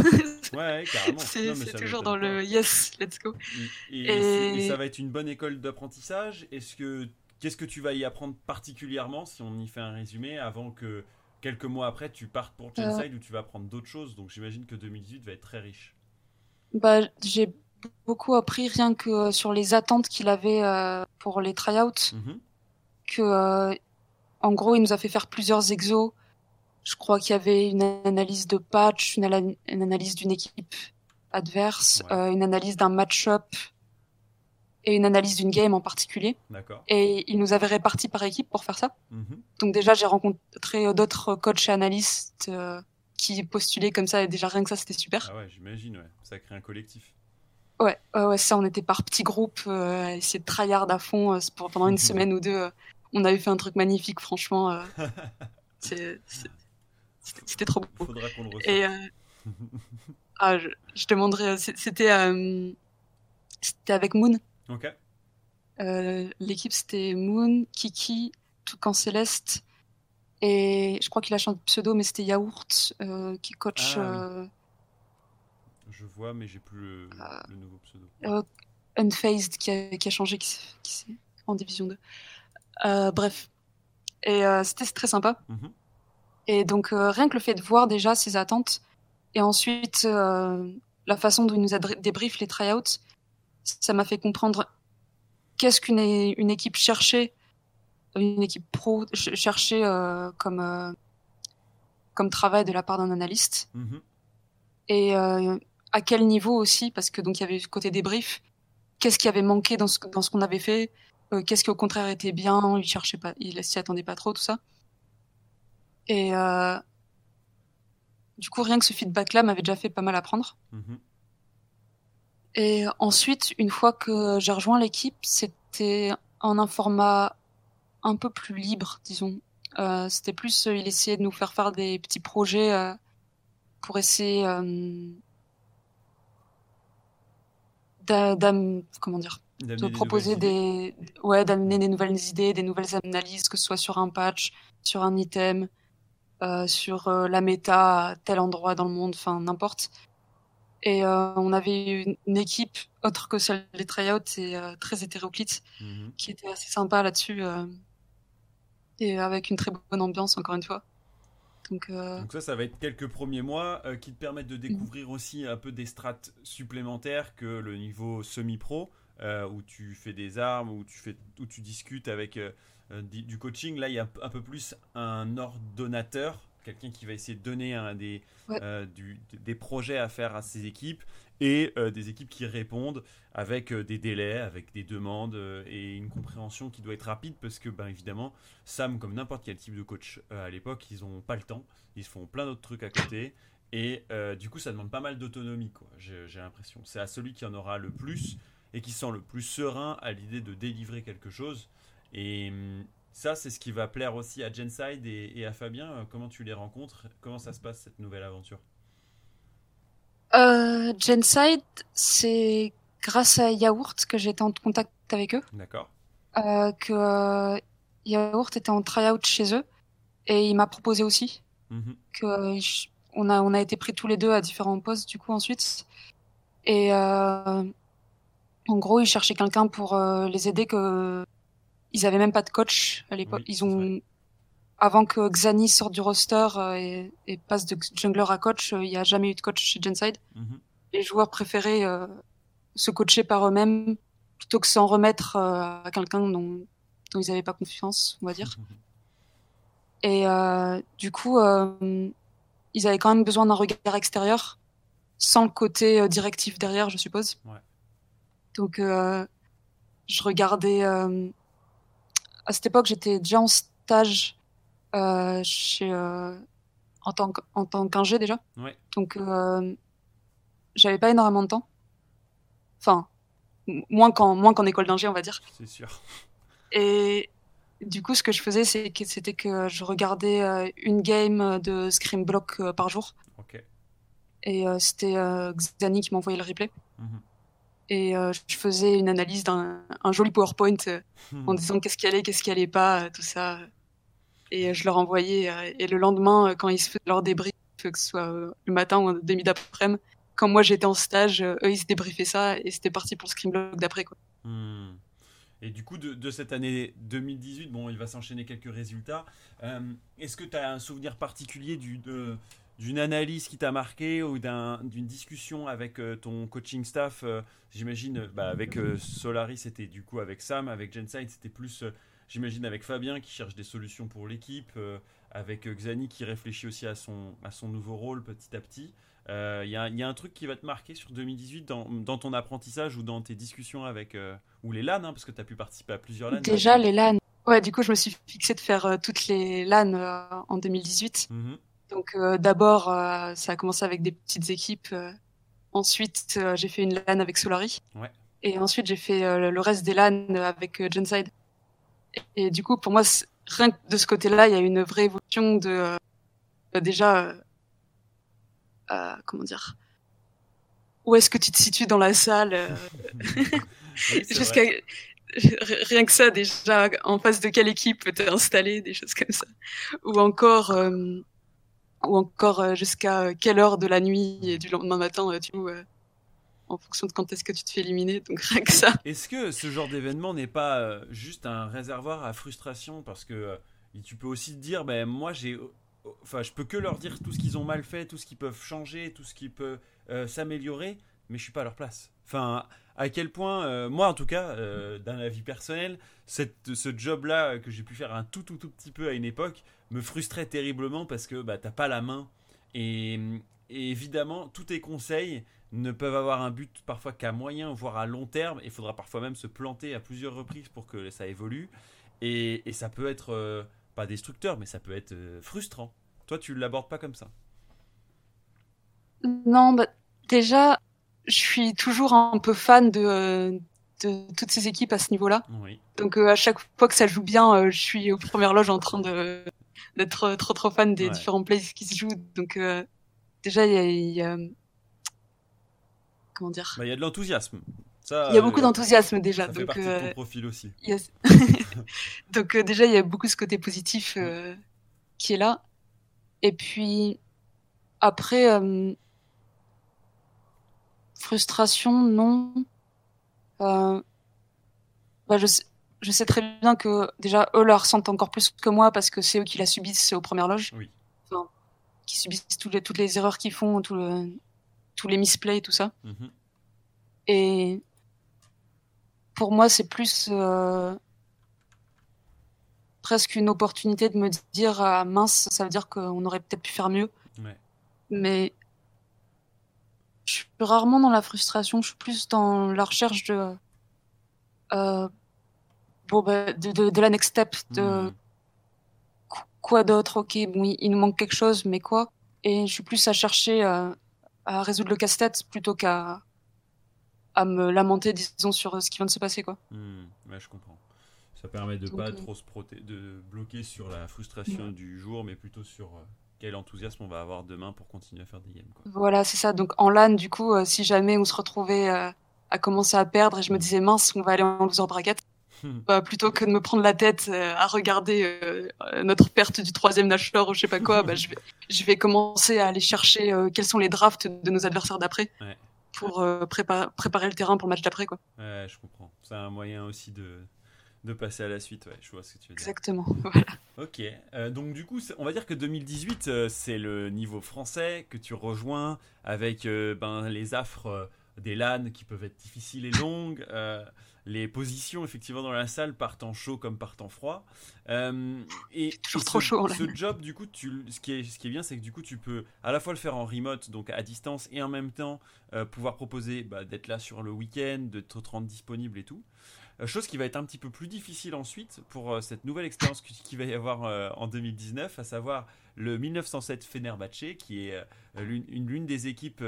ouais carrément c'est toujours dans le yes let's go et, et, ça va être une bonne école d'apprentissage est-ce que Qu'est-ce que tu vas y apprendre particulièrement si on y fait un résumé avant que quelques mois après tu partes pour Genside euh. où tu vas apprendre d'autres choses? Donc j'imagine que 2018 va être très riche. Bah, j'ai beaucoup appris rien que euh, sur les attentes qu'il avait euh, pour les tryouts. Mm Que en gros, il nous a fait faire plusieurs exos. Je crois qu'il y avait une analyse de patch, une, analyse d'une équipe adverse, une analyse d'un match-up et une analyse d'une game en particulier. D'accord. Et ils nous avaient répartis par équipe pour faire ça. Mhm. Donc déjà, j'ai rencontré d'autres coachs et analystes qui postulaient comme ça, et déjà rien que ça, c'était super. Ah ouais, j'imagine, ouais. Ça crée un collectif. Ouais, ouais, ça, on était par petits groupes, euh, essayer de tryhard à fond euh, pour, pendant une semaine ou deux. Euh, on avait fait un truc magnifique, franchement. Euh, c'était trop beau. Faudra qu'on le. Et euh, ah, je, je c'était euh, c'était avec Moon. Ok. Euh, L'équipe, c'était Moon, Kiki, Toucan Céleste. Et je crois qu'il a changé de pseudo, mais c'était Yaourt euh, qui coach Ah, oui. euh, Je vois, mais j'ai plus le, le nouveau pseudo. Unfazed qui a, qui a changé, qui, qui en division 2. Euh, bref. Et c'était très sympa. Mhm. Et donc, rien que le fait de voir déjà ses attentes, et ensuite la façon dont il nous a débrief les tryouts, ça m'a fait comprendre qu'est-ce qu'une une équipe cherchait, une équipe pro ch- cherchait euh, comme, euh, comme travail de la part d'un analyste. Mhm. Et euh, à quel niveau aussi, parce que donc il y avait ce côté débrief, qu'est-ce qui avait manqué dans ce, dans ce qu'on avait fait, euh, qu'est-ce qui au contraire était bien, il cherchait pas, il s'y attendait pas trop, tout ça. Et euh, du coup, rien que ce feedback-là m'avait déjà fait pas mal apprendre. Mhm. Et ensuite, une fois que j'ai rejoint l'équipe, c'était en un format un peu plus libre, disons. Euh, c'était plus, euh, il essayait de nous faire faire des petits projets euh, pour essayer euh, d'a- d'am- comment dire, D'amener de proposer des, ouais, d'amener des nouvelles idées, des nouvelles analyses, que ce soit sur un patch, sur un item, euh, sur euh, la méta à tel endroit dans le monde, enfin n'importe. Et euh, on avait une, une équipe autre que celle des tryouts et euh, très hétéroclite Mhm. qui était assez sympa là-dessus euh, et avec une très bonne ambiance encore une fois. Donc Donc ça, ça va être quelques premiers mois qui te permettent de découvrir aussi un peu des strates supplémentaires que le niveau semi-pro, où tu fais des armes, où tu, fais, où tu discutes avec du coaching. Là, il y a un peu plus un ordonnateur, quelqu'un qui va essayer de donner des, Ouais. euh, du- des projets à faire à ses équipes et euh, des équipes qui répondent avec euh, des délais, avec des demandes euh, et une compréhension qui doit être rapide parce que, ben, évidemment, Sam, comme n'importe quel type de coach à l'époque, ils n'ont pas le temps, ils font plein d'autres trucs à côté et du coup, ça demande pas mal d'autonomie, quoi. J'ai l'impression. C'est à celui qui en aura le plus et qui se sent le plus serein à l'idée de délivrer quelque chose. Et hum, ça, c'est ce qui va plaire aussi à Genside et, et à Fabien. Euh, Comment tu les rencontres? Comment ça se passe cette nouvelle aventure? Euh, Genside, c'est grâce à Yaourt que j'étais en contact avec eux. D'accord. euh, que euh, Yaourt était en tryout chez eux et il m'a proposé aussi Mhm. que je- on a on a été pris tous les deux à différents postes du coup ensuite et en gros ils cherchaient quelqu'un pour les aider que ils avaient même pas de coach à l'époque Oui, ils ont avant que Xani sorte du roster euh, et, et passe de jungler à coach euh, il y a jamais eu de coach chez Genside Mhm. les joueurs préféraient euh, se coacher par eux-mêmes plutôt que s'en remettre euh, à quelqu'un dont, dont ils n'avaient pas confiance, on va dire. Et euh, du coup, ils avaient quand même besoin d'un regard extérieur, sans le côté directif derrière, je suppose. Ouais. Donc, je regardais. À cette époque, j'étais déjà en stage euh, chez, euh, en tant qu'ingé déjà. Ouais. Donc, euh, j'avais pas énormément de temps. Enfin, moins qu'en moins qu'en école d'ingé, on va dire. C'est sûr. Et du coup, ce que je faisais, c'est que c'était que je regardais une game de Scream Block par jour. Et c'était Xani qui m'envoyait le replay. Mhm. Et euh, je faisais une analyse d'un un joli PowerPoint euh, en disant qu'est-ce qui allait, qu'est-ce qui allait pas, euh, tout ça. Et je leur envoyais. et le lendemain, quand ils se faisaient leur débrief, que ce soit le matin ou en demi d'après-midi, quand moi j'étais en stage, eux ils se débriefaient ça et c'était parti pour le Block d'après. quoi. Hmm. Et du coup, de, de cette année 2018, bon, il va s'enchaîner quelques résultats. Est-ce que tu as un souvenir particulier du- de- d'une analyse qui t'a marqué ou d'un- d'une discussion avec euh, ton coaching staff euh, J'imagine, euh, bah, avec euh, Solari, c'était du coup avec Sam, avec Genside, c'était plus, j'imagine, avec Fabien qui cherche des solutions pour l'équipe, avec Xani qui réfléchit aussi à son, à son nouveau rôle petit à petit. Il y, a, y, a un truc qui va te marquer sur 2018 dans, dans ton apprentissage ou dans tes discussions avec. ou les LAN, hein, parce que tu as pu participer à plusieurs LAN. Déjà, les LAN. Ouais, du coup, je me suis fixé de faire toutes les LAN en 2018. Donc euh, d'abord, euh, ça a commencé avec des petites équipes. Euh, ensuite, j'ai fait une LAN avec Solari. Ouais. Et ensuite, j'ai fait le reste des LAN avec Genside. Et, et, du coup, pour moi, rien que de ce côté-là, il y a une vraie évolution de déjà comment dire où est-ce que tu te situes dans la salle jusqu'à rien que ça déjà en face de quelle équipe t'es installé des choses comme ça ou encore ou encore euh, jusqu'à quelle heure de la nuit et du lendemain matin euh, tu euh, en fonction de quand est-ce que tu te fais éliminer, donc rien que ça. Est-ce que ce genre d'événement n'est pas juste un réservoir à frustration? Parce que tu peux aussi te dire, ben moi j'ai, enfin je peux que leur dire tout ce qu'ils ont mal fait, tout ce qu'ils peuvent changer, tout ce qui peut s'améliorer, mais je suis pas à leur place. Enfin, à quel point, moi en tout cas, d'un avis personnel, cette, ce job-là que j'ai pu faire un tout tout tout petit peu à une époque, me frustrait terriblement parce que bah, t'as pas la main. Et, évidemment, tous tes conseils ne peuvent avoir un but parfois qu'à moyen, voire à long terme. Il faudra parfois même se planter à plusieurs reprises pour que ça évolue. Et, ça peut être, euh, pas destructeur, mais ça peut être euh, frustrant. Toi, tu l'abordes pas comme ça Non, bah, déjà, je suis toujours un peu fan de, euh, de toutes ces équipes à ce niveau-là. Donc à chaque fois que ça joue bien, je suis aux premières loges en train de, d'être trop trop fan des différents plays qui se jouent. Donc euh, déjà il y a, comment dire? Bah, Il y a de l'enthousiasme. il y a beaucoup euh, d'enthousiasme déjà. Ça donc, fait partie de ton euh, profil aussi. donc déjà il y a beaucoup ce côté positif qui est là. Et puis après frustration non. Bah, je sais, je sais très bien que déjà eux la ressentent encore plus que moi parce que c'est eux qui la subissent aux premières loges. Oui. Enfin, qui subissent toutes les, toutes les erreurs qu'ils font, tout le, tous les misplays, tout ça. Mhm. Et pour moi, c'est plus euh, presque une opportunité de me dire ah, mince, ça veut dire qu'on aurait peut-être pu faire mieux. Ouais. Mais je suis rarement dans la frustration, je suis plus dans la recherche de euh, bon, bah, de, de, de, la next step, de hmm. quoi d'autre, ok, bon, il, nous manque quelque chose, mais quoi? Et je suis plus à chercher à, à résoudre le casse-tête plutôt qu'à à me lamenter, disons, sur ce qui vient de se passer, quoi. Hmm. Ouais, je comprends. Ça permet de pas euh, trop se de bloquer sur la frustration du jour, mais plutôt sur euh, quel enthousiasme on va avoir demain pour continuer à faire des games. Quoi. Voilà, c'est ça. Donc en LAN, du coup, euh, si jamais on se retrouvait à commencer à perdre et je me disais mince, on va aller en loser bracket, bah, plutôt que de me prendre la tête euh, à regarder euh, notre perte du troisième nashor ou je sais pas quoi, bah, je, vais, je vais commencer à aller chercher euh, quels sont les drafts de nos adversaires d'après pour préparer le terrain pour le match d'après. Quoi. Ouais, je comprends. C'est un moyen aussi de, de passer à la suite. Ouais, je vois ce que tu veux dire. Exactement. Voilà. Ok. donc du coup, on va dire que 2018, c'est le niveau français que tu rejoins avec ben, les affres des LAN qui peuvent être difficiles et longues les positions effectivement dans la salle partent en chaud comme partent en froid. Euh, et, toujours trop chaud. Ce job, du coup, tu, ce, qui est, ce qui est bien, c'est que du coup, tu peux à la fois le faire en remote, donc à distance, et en même temps euh, pouvoir proposer bah, d'être là sur le week-end, de te rendre disponible et tout. Euh, chose qui va être un petit peu plus difficile ensuite pour cette nouvelle expérience qu'il va y avoir en 2019, à savoir le 1907 Fenerbahçe, qui est l'une des équipes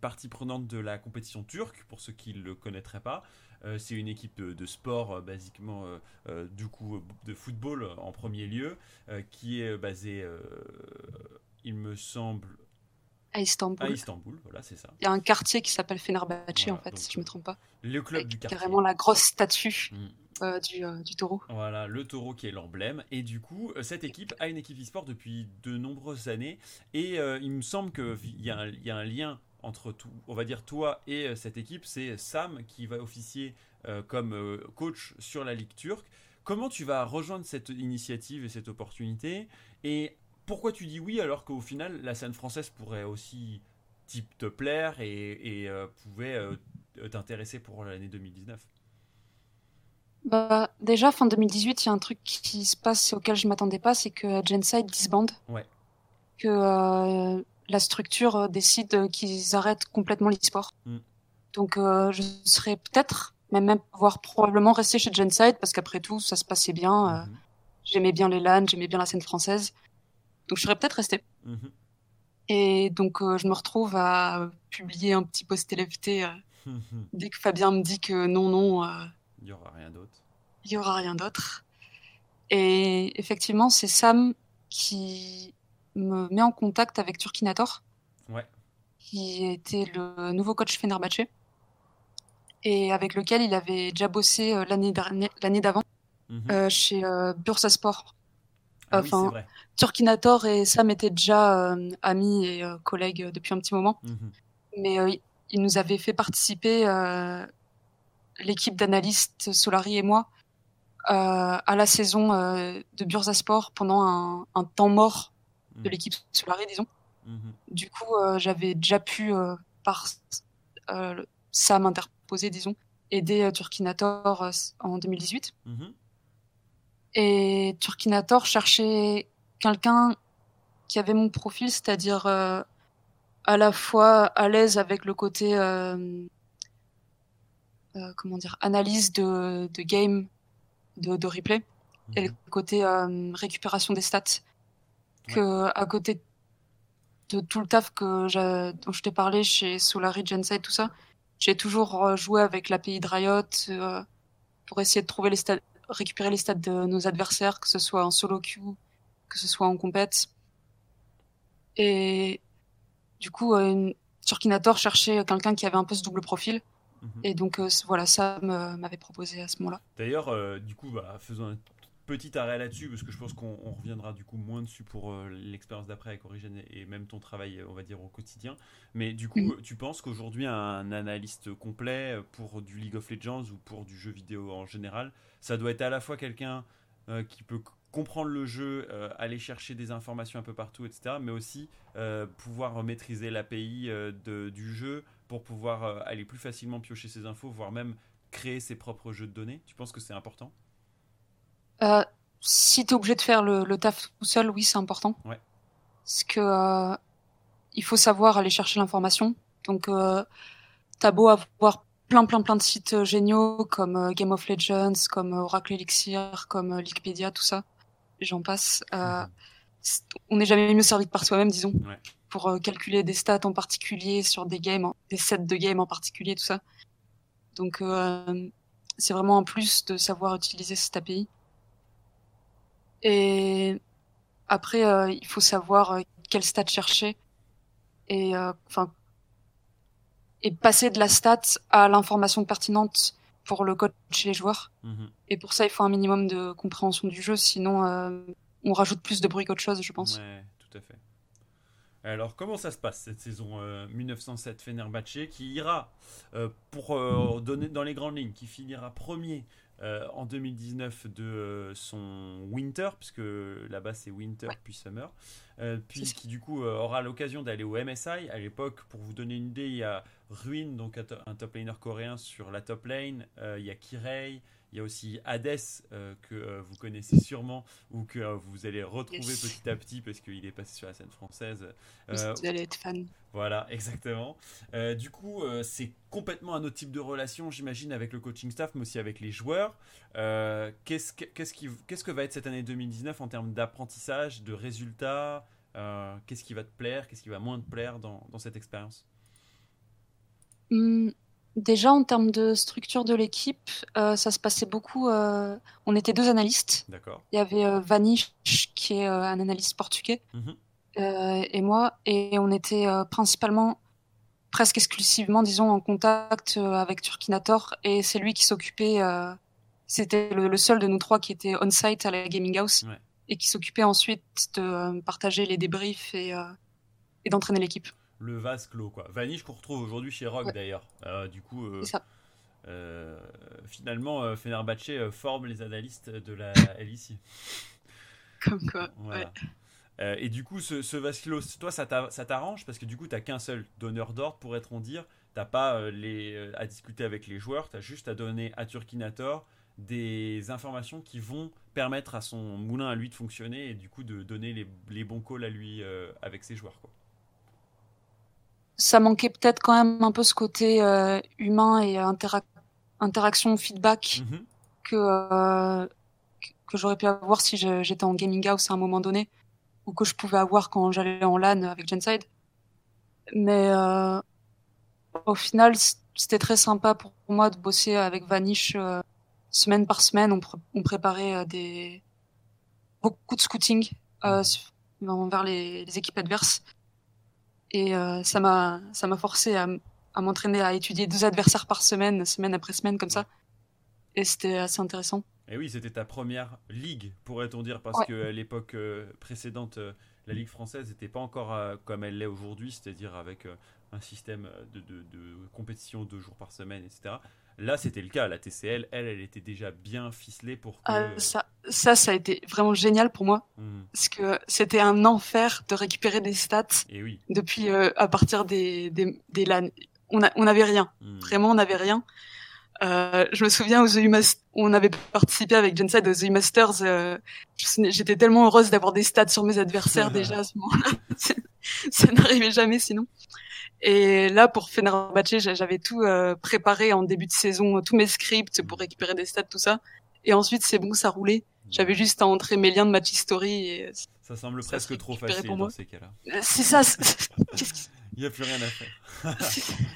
partie prenante de la compétition turque, pour ceux qui ne le connaîtraient pas. Euh, c'est une équipe de, sport, euh, basiquement, euh, du coup, de football en premier lieu, qui est basée, il me semble, à Istanbul. À Istanbul, voilà, c'est ça. Il y a un quartier qui s'appelle Fenerbahçe, en fait, si je ne me trompe pas. Le club du quartier. Carrément la grosse statue. Mm. du, du, taureau. Voilà, le taureau qui est l'emblème. Et du coup, cette équipe a une équipe e-sport depuis de nombreuses années. Et il me semble qu'il y, y, a un lien entre tout, on va dire toi et euh, cette équipe, c'est Sam qui va officier euh, comme euh, coach sur la Ligue turque. Comment tu vas rejoindre cette initiative et cette opportunité? Et pourquoi tu dis oui alors qu'au final la scène française pourrait aussi te plaire et, pouvait t'intéresser pour l'année 2019 bah, déjà, fin 2018, il y a un truc qui se passe auquel je m'attendais pas, c'est que Genside disbande. Ouais. Que la structure décide qu'ils arrêtent complètement l'e-sport. Mm. Donc je serais peut-être, même, même voire probablement rester chez Genside parce qu'après tout, ça se passait bien. Mhm. J'aimais bien les LAN, j'aimais bien la scène française. Donc je serais peut-être resté. Mhm. Et donc je me retrouve à publier un petit post LFT Mhm. dès que Fabien me dit que non, non, euh, Il y aura rien d'autre. il y aura rien d'autre. Et effectivement, c'est Sam qui me met en contact avec Turkinator, Ouais. qui était le nouveau coach Fenerbahce et avec lequel il avait déjà bossé euh, l'année dernière, l'année d'avant Mhm. euh, chez euh, Bursasport. Ah oui, enfin. Turkinator et Sam étaient déjà euh, amis et euh, collègues depuis un petit moment, Mhm. mais euh, il nous avait fait participer euh, l'équipe d'analystes Solari et moi euh, à la saison euh, de Bursasport pendant un, un temps mort de Mhm. l'équipe Solari, disons. Mhm. Du coup, euh, j'avais déjà pu, euh, par euh, Sam interposé, disons, aider Turkinator en 2018. Mhm. Et Turkinator cherchait quelqu'un qui avait mon profil, c'est-à-dire à la fois à l'aise avec le côté, comment dire, analyse de, de game, de, de replay, et le Mhm. côté euh, récupération des stats. Que à côté de tout le taf que dont je t'ai parlé chez Solari, Genside, tout ça, j'ai toujours euh, joué avec l'API de Riot euh, pour essayer de trouver les stats, récupérer les stats de nos adversaires, que ce soit en solo queue, que ce soit en compète. Et du coup, euh, Turkinator cherchait quelqu'un qui avait un peu ce double profil. Mhm. Et donc euh, voilà, ça me- m'avait proposé à ce moment-là. D'ailleurs, euh, du coup, bah, faisons un petit arrêt là-dessus, parce que je pense qu'on on reviendra du coup moins dessus pour euh, l'expérience d'après avec Origin et, même ton travail, on va dire, au quotidien. Mais du coup, Mhm. tu penses qu'aujourd'hui, un analyste complet pour du League of Legends ou pour du jeu vidéo en général, ça doit être à la fois quelqu'un euh, qui peut comprendre le jeu, euh, aller chercher des informations un peu partout, etc., mais aussi euh, pouvoir maîtriser l'API euh, du jeu pour pouvoir aller plus facilement piocher ses infos, voire même créer ses propres jeux de données. Tu penses que c'est important? Euh, si t'es obligé de faire le, le taf tout seul, oui, c'est important. Ouais. Parce que euh, il faut savoir aller chercher l'information. Donc, euh, t'as beau avoir plein, plein, plein de sites euh, géniaux comme euh, Game of Legends, comme euh, Oracle Elixir, comme Wikipédia, tout ça. J'en passe. Euh, on n'est jamais mieux servi que par soi-même, disons, Ouais. pour calculer des stats en particulier sur des games, des sets de games en particulier, tout ça. Donc, euh, c'est vraiment un plus de savoir utiliser cette API. Et après, euh, il faut savoir euh, quelle stat chercher et euh, et passer de la stat à l'information pertinente pour le coach et les joueurs. Mhm. Et pour ça, il faut un minimum de compréhension du jeu, sinon euh, on rajoute plus de bruit qu'autre chose, je pense. Ouais, tout à fait. Alors, comment ça se passe cette saison euh, 1907 Fenerbahce qui ira, euh, pour euh, donner dans les grandes lignes, qui finira premier euh, en 2019 de euh, son Winter, puisque là-bas c'est Winter puis Summer, euh, puis qui du coup aura l'occasion d'aller au MSI. À l'époque, pour vous donner une idée, il y a Ruin, donc un to- un top laner coréen sur la top lane, il y a Kirei, il y a aussi Hades, euh, que euh, vous connaissez sûrement, ou que euh, vous allez retrouver Yes. petit à petit parce qu'il est passé sur la scène française. Vous allez être fan. voilà, exactement. Du coup, c'est complètement un autre type de relation, j'imagine, avec le coaching staff, mais aussi avec les joueurs. Qu'est-ce, que, qu'est-ce, qui, qu'est-ce que va être cette année 2019 en termes d'apprentissage, de résultats? Qu'est-ce qui va te plaire? Qu'est-ce qui va moins te plaire dans, dans cette expérience? Hmm, déjà, en termes de structure de l'équipe, euh, ça se passait beaucoup. euh, on était deux analystes. D'accord. Il y avait euh, Vanish, qui est euh, un analyste portugais, Mhm. euh, et moi, et on était euh, principalement, presque exclusivement, disons, en contact avec Turkinator, et c'est lui qui s'occupait. euh, C'était le, le seul de nous trois qui était on-site à la gaming house Ouais. et qui s'occupait ensuite de partager les débriefs et, euh, et d'entraîner l'équipe. Le vase clos, quoi. Vanish qu'on retrouve aujourd'hui chez Rogue, Ouais. d'ailleurs. Euh, du coup, euh, euh, finalement, Fenerbahce forme les analystes de la LEC. Comme quoi. Voilà. ouais. Et du coup, ce, ce vase clos, toi, ça t'a- ça t'arrange? Parce que du coup, t'as qu'un seul donneur d'ordre, pourrait-on dire. T'as pas les, à discuter avec les joueurs, t'as juste à donner à Turkinator des informations qui vont permettre à son moulin à lui de fonctionner et du coup de donner les, les bons calls à lui euh, avec ses joueurs. Quoi. Ça manquait peut-être quand même un peu ce côté humain et interaction, feedback Mhm. que que j'aurais pu avoir si j'étais en gaming house à un moment donné ou que je pouvais avoir quand j'allais en LAN avec Genside. Mais euh, au final, c'était très sympa pour moi de bosser avec Vanish euh, semaine par semaine. On, pr on préparait euh, des beaucoup de scouting euh, envers les, les, équipes adverses et euh, ça m'a ça m'a forcé à, à m'entraîner à étudier deux adversaires par semaine, semaine après semaine comme ça. Et c'était assez intéressant. Et oui, c'était ta première ligue, pourrait-on dire, parce Ouais. que à l'époque euh, précédente, euh, la ligue française n'était pas encore comme elle l'est aujourd'hui, c'est-à-dire avec un système de, de- de compétition deux jours par semaine, etc. Là, c'était le cas. La TCL, elle, elle était déjà bien ficelée pour que. Euh, ça, ça, ça a été vraiment génial pour moi Hmm. parce que c'était un enfer de récupérer des stats Et oui. depuis euh, à partir des des, des LAN. On a, on n'avait rien, Hmm. vraiment on n'avait rien. Euh, je me souviens aux EU Mas- on avait participé avec Genside aux EU Masters. euh, J'étais tellement heureuse d'avoir des stats sur mes adversaires déjà à ce moment-là. Ça n'arrivait jamais sinon. Et là, pour Fenerbahce, j'a- j'avais tout euh, préparé en début de saison, tous mes scripts pour récupérer des stats, tout ça. Et ensuite, c'est bon, ça roulait. J'avais juste à entrer mes liens de match history. Et... Ça semble ça presque trop facile pour dans moi. ces cas-là. Euh, C'est ça, qu'est-ce Il n'y a plus rien à faire.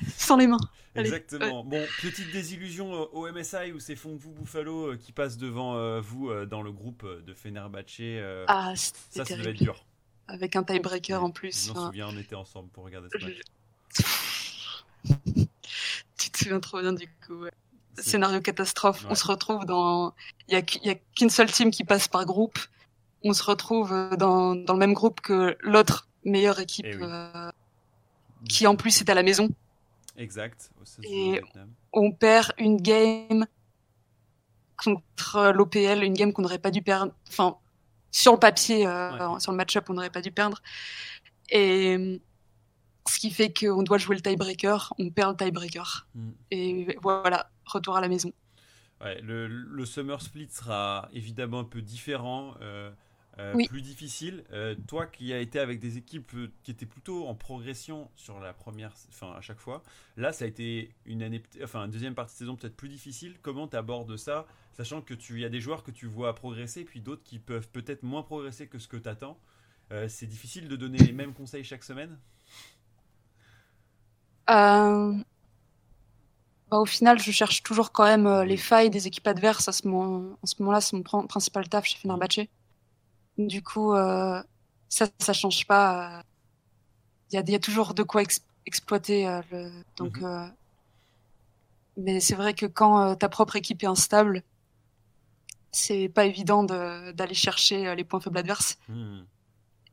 sans les mains. Allez, Exactement. Bon, petite désillusion euh, au MSI où c'est Fongfu Buffalo qui passe devant vous dans le groupe de Fenerbahce. Ah, ça, c'était ça devait être terrible. dur. Avec un tiebreaker en plus. Je m'en hein. souviens, on était ensemble pour regarder ce match. tu te souviens trop bien du coup. ouais. Scénario catastrophe. Ouais. On se retrouve dans. Il y a, y qu'une seule team qui passe par groupe. On se retrouve euh, dans, dans le même groupe que l'autre meilleure équipe Eh oui. euh, qui en plus est à la maison. Exact. Et-. On perd une game contre l'OPL, une game qu'on n'aurait pas dû perdre. Enfin, sur le papier, euh, Ouais. sur le match-up, on n'aurait pas dû perdre. Et ce qui fait qu'on doit jouer le tiebreaker, on perd le tiebreaker. Mm. Et voilà, retour à la maison. Ouais, le, le Summer Split sera évidemment un peu différent, euh, euh, Oui. plus difficile. Euh, toi qui as été avec des équipes qui étaient plutôt en progression sur la première, enfin à chaque fois, là ça a été une année, enfin une deuxième partie de saison peut-être plus difficile. Comment tu abordes ça, sachant que tu y a des joueurs que tu vois progresser, puis d'autres qui peuvent peut-être moins progresser que ce que tu attends. c'est difficile de donner les mêmes conseils chaque semaine? Euh, bah, au final, je cherche toujours quand même euh, les failles des équipes adverses. À ce moment, en ce moment-là, c'est mon prin- principal taf chez Fenerbahce. Du coup, euh, ça, ça change pas. Il y a, il y a toujours de quoi ex- exploiter. euh, le... Donc, Mhm. euh, mais c'est vrai que quand ta propre équipe est instable, c'est pas évident de- d'aller chercher les points faibles adverses. Hmm.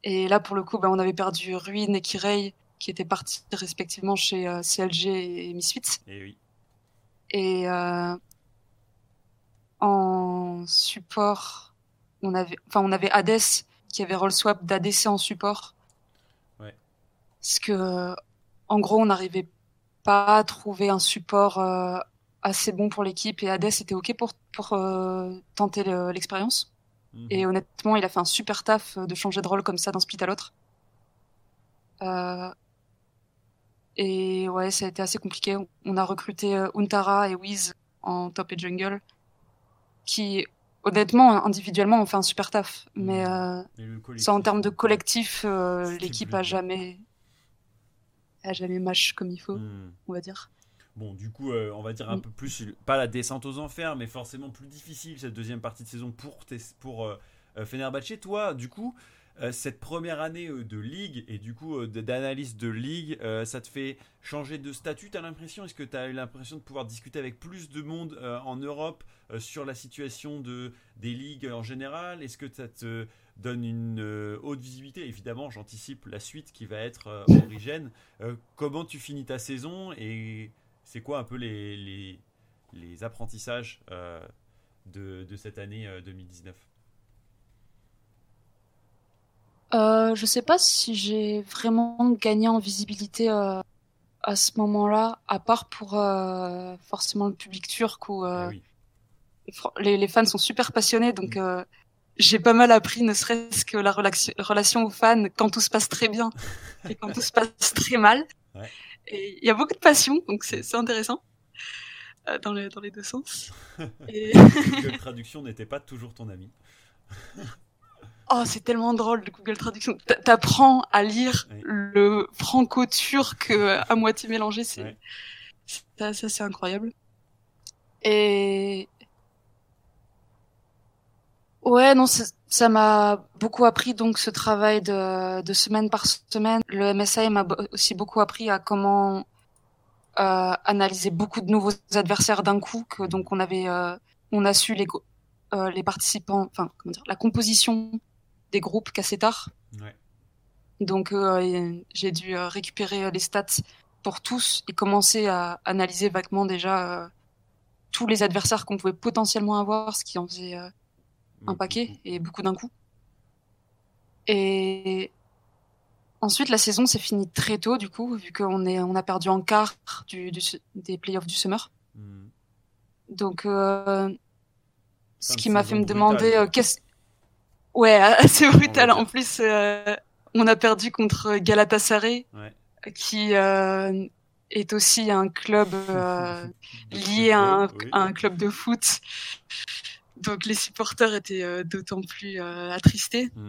Et là, pour le coup, bah, on avait perdu Ruin et Kirei, qui étaient partis respectivement chez euh, CLG et Misfits. Et oui. Et euh, en support, on avait, enfin, on avait Hades qui avait roll swap d'ADC en support. Ouais. Parce que, en gros, on n'arrivait pas à trouver un support euh, assez bon pour l'équipe et Hades était ok pour pour tenter le- l'expérience. Mhm. Et honnêtement, il a fait un super taf de changer de rôle comme ça d'un split à l'autre. Euh, et ouais, ça a été assez compliqué. On a recruté euh, Untara et Wiz en top et jungle, qui honnêtement, individuellement, ont fait un super taf. Mais euh, ça, en termes de collectif, euh, l'équipe a jamais, a jamais match comme il faut, Hmm. on va dire. Bon, du coup, euh, on va dire un Mm. peu plus, pas la descente aux enfers, mais forcément plus difficile cette deuxième partie de saison pour, tes, pour Fenerbahce. Toi, du coup, euh, cette première année euh, de ligue et du coup euh, d'analyse de ligue, euh, ça te fait changer de statut, t'as l'impression? Est-ce que tu as eu l'impression de pouvoir discuter avec plus de monde euh, en Europe euh, sur la situation de, des ligues en général? Est-ce que ça te donne une euh, haute visibilité? Évidemment, j'anticipe la suite qui va être euh, Origène. Euh, comment tu finis ta saison et c'est quoi un peu les, les, les apprentissages euh, de, de cette année euh, 2019 Euh, je sais pas si j'ai vraiment gagné en visibilité euh, à ce moment-là, à part pour euh, forcément le public turc où euh, Ah oui. les, les fans sont super passionnés, donc euh, j'ai pas mal appris, ne serait-ce que la relation, aux fans quand tout se passe très bien et quand tout se passe très mal. Il y a beaucoup de passion, donc c'est intéressant. Euh, dans, les, dans les deux sens. Et... Google Traduction n'était pas toujours ton ami. Oh, c'est tellement drôle, Google Traduction. T'apprends à lire le franco-turc euh, à moitié mélangé, c'est ça, ça c'est incroyable. Et ouais, non, ça m'a beaucoup appris donc ce travail de, de semaine par semaine. Le MSI m'a aussi beaucoup appris à comment euh, analyser beaucoup de nouveaux adversaires d'un coup. Que donc on avait, euh, on a su les euh, les participants, enfin comment dire, la composition des groupes tard. Ouais. Donc euh, j'ai dû euh, récupérer les stats pour tous et commencer à analyser vaguement déjà tous les adversaires qu'on pouvait potentiellement avoir, ce qui en faisait un paquet et beaucoup d'un coup. Et ensuite, la saison s'est finie très tôt, du coup, vu qu'on est, on a perdu en quart du, des playoffs du summer. Hmm. Donc, euh, ce qui m'a fait me demander euh, qu'est-ce. Ouais, assez brutal. En plus, euh, on a perdu contre Galatasaray, qui euh, est aussi un club lié à un, à un, club de foot. Donc les supporters étaient euh, d'autant plus euh, attristés. Mm.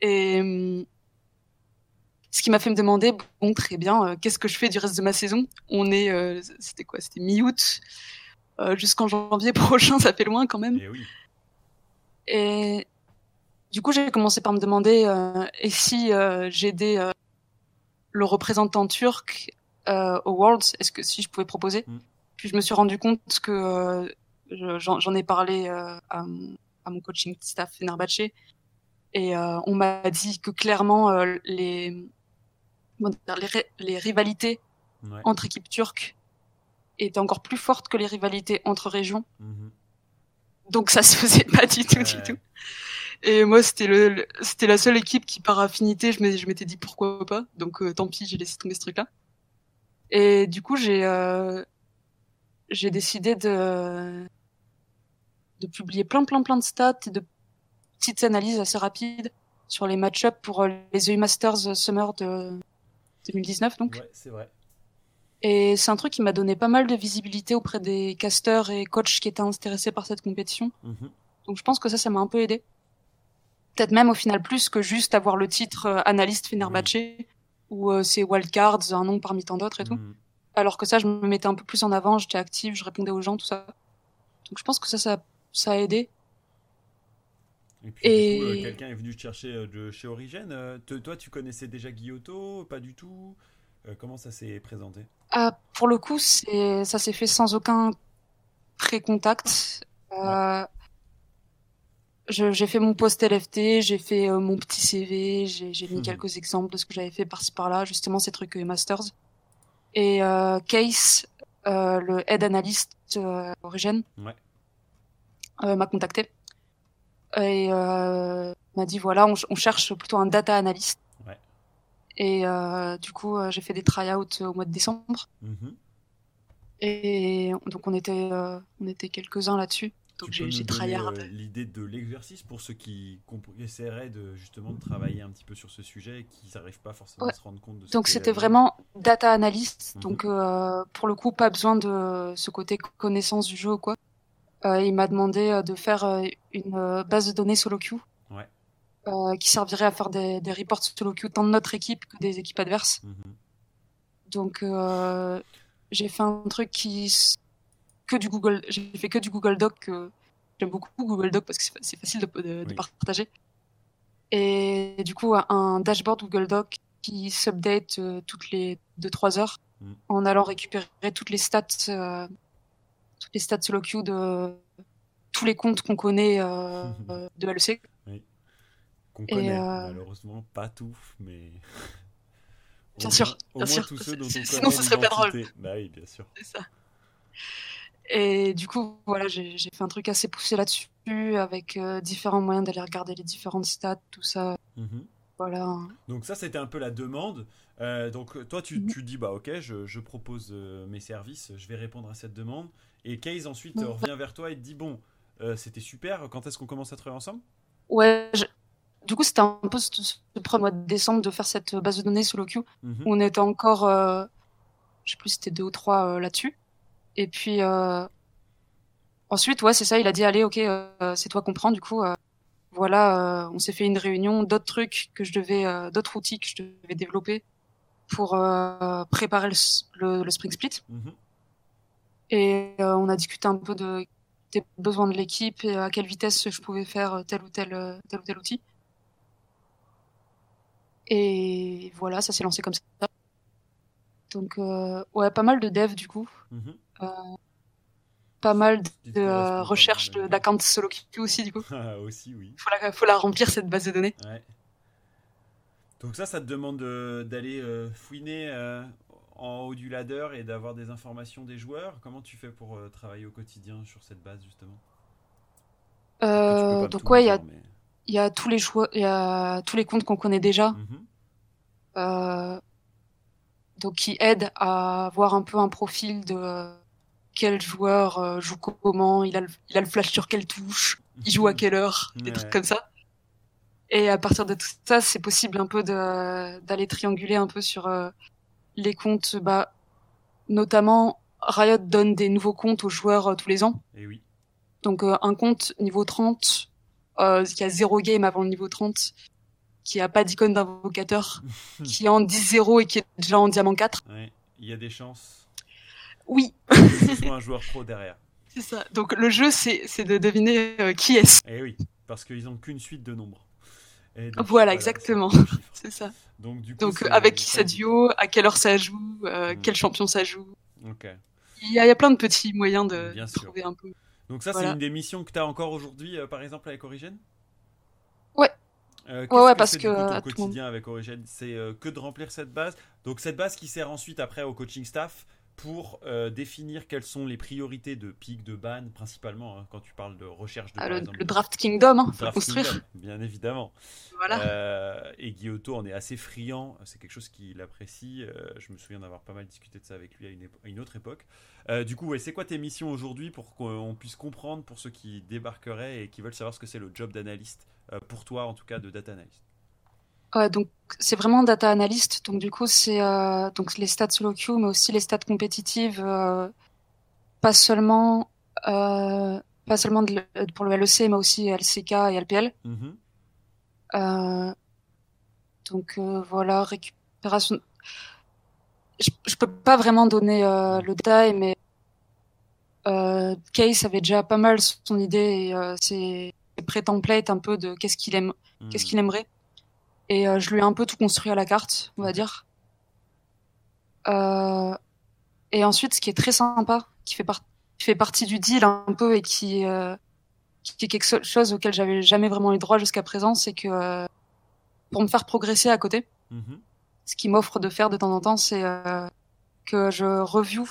Et ce qui m'a fait me demander, bon, très bien, euh, qu'est-ce que je fais du reste de ma saison? On est, c'était quoi? C'était mi-août. Jusqu'en janvier prochain, ça fait loin quand même. Et, eh oui. et du coup, j'ai commencé par me demander, et si j'aidais le représentant turc au Worlds, est-ce que si je pouvais proposer mm. Puis je me suis rendu compte que j'en ai parlé euh, à, à, mon coaching staff Fenerbahce et euh, on m'a dit que clairement euh, les, les, les rivalités entre équipes turques étaient encore plus fortes que les rivalités entre régions. Mm-hmm. Donc ça se faisait pas du tout, du tout. Et moi, c'était le, c'était la seule équipe qui, par affinité, je m'étais dit pourquoi pas. Donc tant pis, j'ai laissé tomber ce truc-là. Et du coup, j'ai j'ai décidé de de publier plein, plein, plein de stats et de petites analyses assez rapides sur les match-ups pour euh, les EU Masters Summer de 2019, donc. Ouais, c'est vrai. Et c'est un truc qui m'a donné pas mal de visibilité auprès des casters et coachs qui étaient intéressés par cette compétition. Mhm. Donc je pense que ça, ça m'a un peu aidé. Peut-être même au final plus que juste avoir le titre euh, analyste Fenerbahce, ou où euh, c'est wildcards, un nom parmi tant d'autres et tout. Mhm. Alors que ça, je me mettais un peu plus en avant, j'étais active, je répondais aux gens, tout ça. Donc je pense que ça, ça ça a aidé. Et puis, euh, quelqu'un est venu chercher euh, de chez Origène. Toi, tu connaissais déjà Guillotot Pas du tout? Comment ça s'est présenté? Ah, Pour le coup, ça s'est fait sans aucun pré-contact. J'ai fait mon post LFT, j'ai fait mon petit CV, j'ai mis quelques exemples de ce que j'avais fait par-ci par-là, justement ces trucs Masters. Et Case, le head analyst ouais euh, m'a contacté et euh, m'a dit voilà, on, on, cherche plutôt un data analyst. Ouais. Et euh, du coup, euh, j'ai fait des tryouts au mois de décembre. Mm-hmm. Et donc on était, on était quelques-uns là-dessus. Donc j'ai tryhard. L'idée de l'exercice pour ceux qui essaieraient de justement de travailler un petit peu sur ce sujet et qui n'arrivent pas forcément à se rendre compte de. donc c'était vraiment data analyst. Mm-hmm. Donc pour le coup, pas besoin de ce côté connaissance du jeu ou quoi. Euh, il m'a demandé euh, de faire euh, une base de données solo queue. qui servirait à faire des, des reports solo queue tant de notre équipe que des équipes adverses. Mhm. Donc j'ai fait un truc qui que du Google, j'ai fait que du Google Doc. J'aime beaucoup Google Doc parce que c'est facile de, de, partager. Et du coup, un dashboard Google Doc qui s'update toutes les 2-3 heures mhm. en allant récupérer toutes les stats toutes les stats queue de tous les comptes qu'on connaît euh, de LEC. Oui. Qu'on connaît, euh, malheureusement pas tous, mais. Bien sûr, bien sûr. Sinon, ce serait pas drôle. Bah oui, bien sûr. C'est ça. Et du coup, voilà, j'ai fait un truc assez poussé là-dessus, avec euh, différents moyens d'aller regarder les différentes stats, tout ça. Mhm. Voilà. Donc ça, c'était un peu la demande. donc toi, tu, mhm. tu, dis, bah ok, je, je propose mes services, je vais répondre à cette demande. Et Case ensuite revient vers toi et te dit bon, euh, c'était super, quand est-ce qu'on commence à travailler ensemble? Ouais, du coup, c'était un peu ce, premier mois de décembre de faire cette base de données solo queue. Mhm. où on était encore, euh, je sais plus, si c'était deux ou trois euh, là-dessus. Et puis euh, ensuite, ouais, c'est ça. Il a dit, allez, ok, euh, c'est toi qu'on prend. Du coup, euh, voilà, euh, on s'est fait une réunion, d'autres trucs que je devais, euh, d'autres outils que je devais développer pour euh, préparer le, le, le Spring Split. Mhm. Et euh, on a discuté un peu de, des besoins de l'équipe et à quelle vitesse je pouvais faire tel ou tel, tel ou tel outil. Et voilà, ça s'est lancé comme ça. Donc, euh, ouais, pas mal de dev du coup. Mhm. Pas mal de euh, correspondance, recherche on va de- dire. d'accounts solo queue aussi du coup. Ah, aussi, oui. Faut la, faut la remplir cette base de données. Ouais. Donc ça, ça te demande de- d'aller euh, fouiner euh, en haut du ladder et d'avoir des informations des joueurs. Comment tu fais pour travailler au quotidien sur cette base justement? Donc ouais, il y a, dire, mais- il y a tous les il y a tous les comptes qu'on connaît déjà, Mhm. donc qui aident à voir un peu un profil de quel joueur euh, joue comment, il a, le, il a le flash sur quelle touche, il joue à quelle heure, des Ouais. trucs comme ça. Et à partir de tout ça, c'est possible un peu d'aller trianguler un peu sur euh, les comptes. Bah, notamment, Riot donne des nouveaux comptes aux joueurs euh, tous les ans. Et oui. Donc euh, un compte niveau 30, euh, qui a zéro game avant le niveau 30, qui a pas d'icône d'invocateur, qui est en 10-0 et qui est déjà en diamant 4. Ouais. Il y a des chances Oui, ce soit un joueur pro derrière. c'est ça. Donc le jeu, c'est de deviner euh, qui est-ce. Et oui, parce qu'ils n'ont qu'une suite de nombres. Et Voilà, exactement. c'est ça. Donc du coup, Donc c'est- avec qui ça duo, à quelle heure ça joue, euh, Mm. quel champion ça joue. Ok. Il y, a, il y a plein de petits moyens de Bien sûr. trouver un peu. Donc ça, Voilà. c'est une des missions que tu as encore aujourd'hui, euh, par exemple, avec Origin Ouais. Euh, Ouais, qu'est-ce ouais, que parce que, du coup, ton à tout moment. quotidien avec Origin, c'est euh, que de remplir cette base. Donc cette base qui sert ensuite après au coaching staff pour euh, définir quelles sont les priorités de pic, de ban, principalement hein, quand tu parles de recherche de Ah, le, exemple, le Draft Kingdom, hein, faut Draft construire. Kingdom, bien évidemment. Voilà. Euh, et Guilloto en est assez friand, c'est quelque chose qu'il apprécie. Euh, je me souviens d'avoir pas mal discuté de ça avec lui à une, à une autre époque. Du coup, ouais, c'est quoi tes missions aujourd'hui pour qu'on puisse comprendre pour ceux qui débarqueraient et qui veulent savoir ce que c'est le job d'analyste, pour toi en tout cas de data analyst? Donc c'est vraiment data analyst. Donc du coup c'est euh, donc les stats solo queue, mais aussi les stats compétitives, euh, pas seulement euh, pas seulement de pour le LEC, mais aussi LCK et LPL. Mhm. Euh, donc euh, voilà récupération. Je, je peux pas vraiment donner euh, le détail, mais euh, Case avait déjà pas mal son idée et euh, ses ses pré-templates un peu de qu'est-ce qu'il aime qu'est-ce Mhm. qu'il aimerait. Et euh, je lui ai un peu tout construit à la carte, on va dire. Euh, et ensuite, ce qui est très sympa, qui fait, par- qui fait partie du deal un peu et qui, euh, qui est quelque chose auquel j'avais jamais vraiment eu droit jusqu'à présent, c'est que pour me faire progresser à côté, Mhm. ce qui m'offre de faire de temps en temps, c'est que je review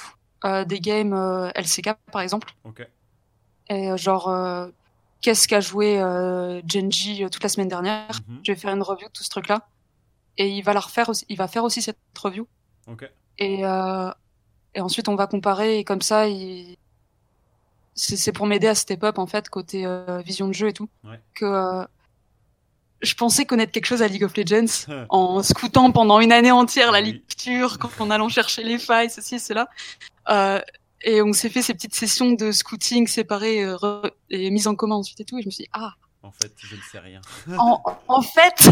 des games LCK par exemple. Et genre, qu'est-ce qu'a joué euh, Genji euh, toute la semaine dernière Mhm. Je vais faire une review de tout ce truc-là. Et il va la refaire aussi, il va faire aussi cette review. Ok. Et, euh, et ensuite, on va comparer. Et comme ça, il... c'est pour m'aider à step up, en fait, côté euh, vision de jeu et tout. Ouais. Que euh, je pensais connaître quelque chose à League of Legends en scoutant pendant une année entière la Oui. lecture, en allant chercher les failles, ceci et cela. Euh, et on s'est fait ces petites sessions de scouting séparées euh, re- et mises en commun ensuite et tout. Et je me suis dit, ah, En fait, je ne sais rien. en, en fait,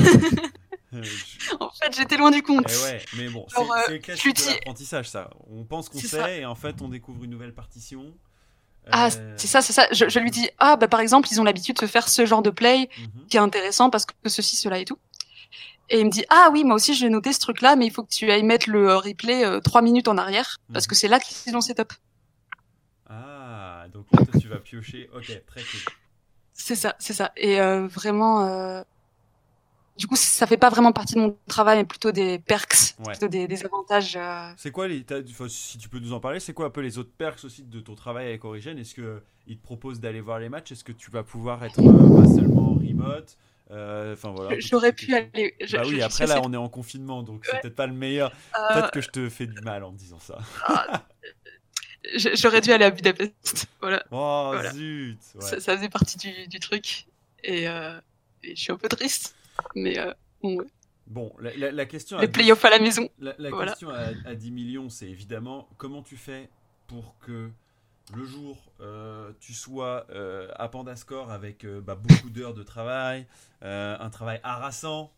Euh, je- en fait, j'étais loin du compte. Eh ouais, mais bon, c'est euh, le je classique de l'apprentissage, ça. On pense qu'on sait ça. et en fait, on découvre une nouvelle partition. Ah, Euh, c'est ça, c'est ça. Je, je lui dis, ah, bah, par exemple, ils ont l'habitude de faire ce genre de play mhm. qui est intéressant parce que ceci, cela et tout. Et il me dit, ah oui, moi aussi, j'ai noté ce truc-là, mais il faut que tu ailles mettre le replay euh, trois minutes en arrière parce Mhm. que c'est là qu'ils ont setup. Ah, donc toi, tu vas piocher. Ok, très cool. C'est ça, c'est ça. Et euh, vraiment, euh, du coup, ça fait pas vraiment partie de mon travail, mais plutôt des perks, Ouais. plutôt des, des avantages. euh. C'est quoi les. enfin, si tu peux nous en parler, c'est quoi un peu les autres perks aussi de ton travail avec Origin Est-ce qu'ils te proposent d'aller voir les matchs? Est-ce que tu vas pouvoir être pas seulement en remote? Enfin voilà. J'aurais pu aller. je- Bah oui, je après là, c'est- on est en confinement, donc c'est Ouais. peut-être pas le meilleur. Peut-être que je te fais du mal en disant ça. J'aurais dû aller à Budapest. Voilà. Oh Voilà. zut ouais. Ça, ça faisait partie du, du truc. Et, euh, et je suis un peu triste. Mais bon, ouais. Bon, la, la, question. Les playoffs à la maison. La, question à, à, 10 millions, c'est évidemment comment tu fais pour que le jour euh, tu sois euh, à Pandascore avec euh, bah, beaucoup d'heures de travail, un travail harassant.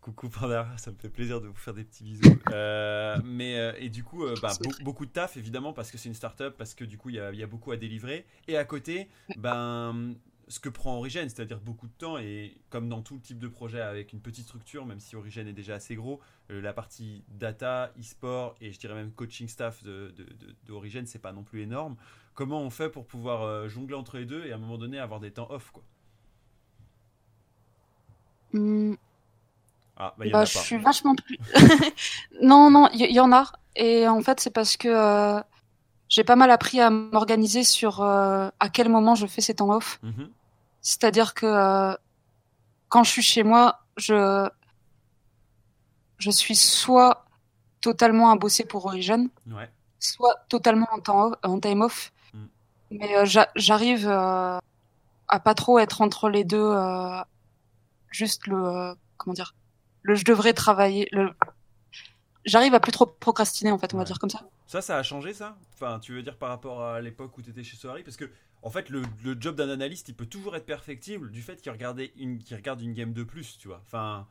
Coucou Panda, ça me fait plaisir de vous faire des petits bisous. mais et du coup, bah, beaucoup de taf évidemment parce que c'est une start-up, parce que du coup il y a, y a, beaucoup à délivrer. Et à côté, ben ce que prend Origin, c'est-à-dire beaucoup de temps, et comme dans tout type de projet avec une petite structure, même si Origin est déjà assez gros, euh, la partie data, e-sport et je dirais même coaching staff de, de, de, Origin, c'est pas non plus énorme. Comment on fait pour pouvoir euh, jongler entre les deux et à un moment donné avoir des temps off quoi? Hmm. Ah, bah, y en bah, a je suis vachement plus. non, non, il y, en a. Et en fait, c'est parce que euh, j'ai pas mal appris à m'organiser sur à quel moment je fais ces temps off. Mm-hmm. C'est-à-dire que euh, quand je suis chez moi, je je suis soit totalement à bosser pour Origin, soit totalement en, temps en time off. Mm. Mais euh, j'arrive euh, à pas trop être entre les deux. juste le comment dire, le je devrais travailler. Le j'arrive à plus trop procrastiner en fait, on va dire comme ça. Ça, ça a changé ça? Enfin, tu veux dire par rapport à l'époque où tu étais chez Soari Parce que en fait, le, job d'un analyste, il peut toujours être perfectible du fait qu'il une, regarde une game de plus, tu vois. Enfin,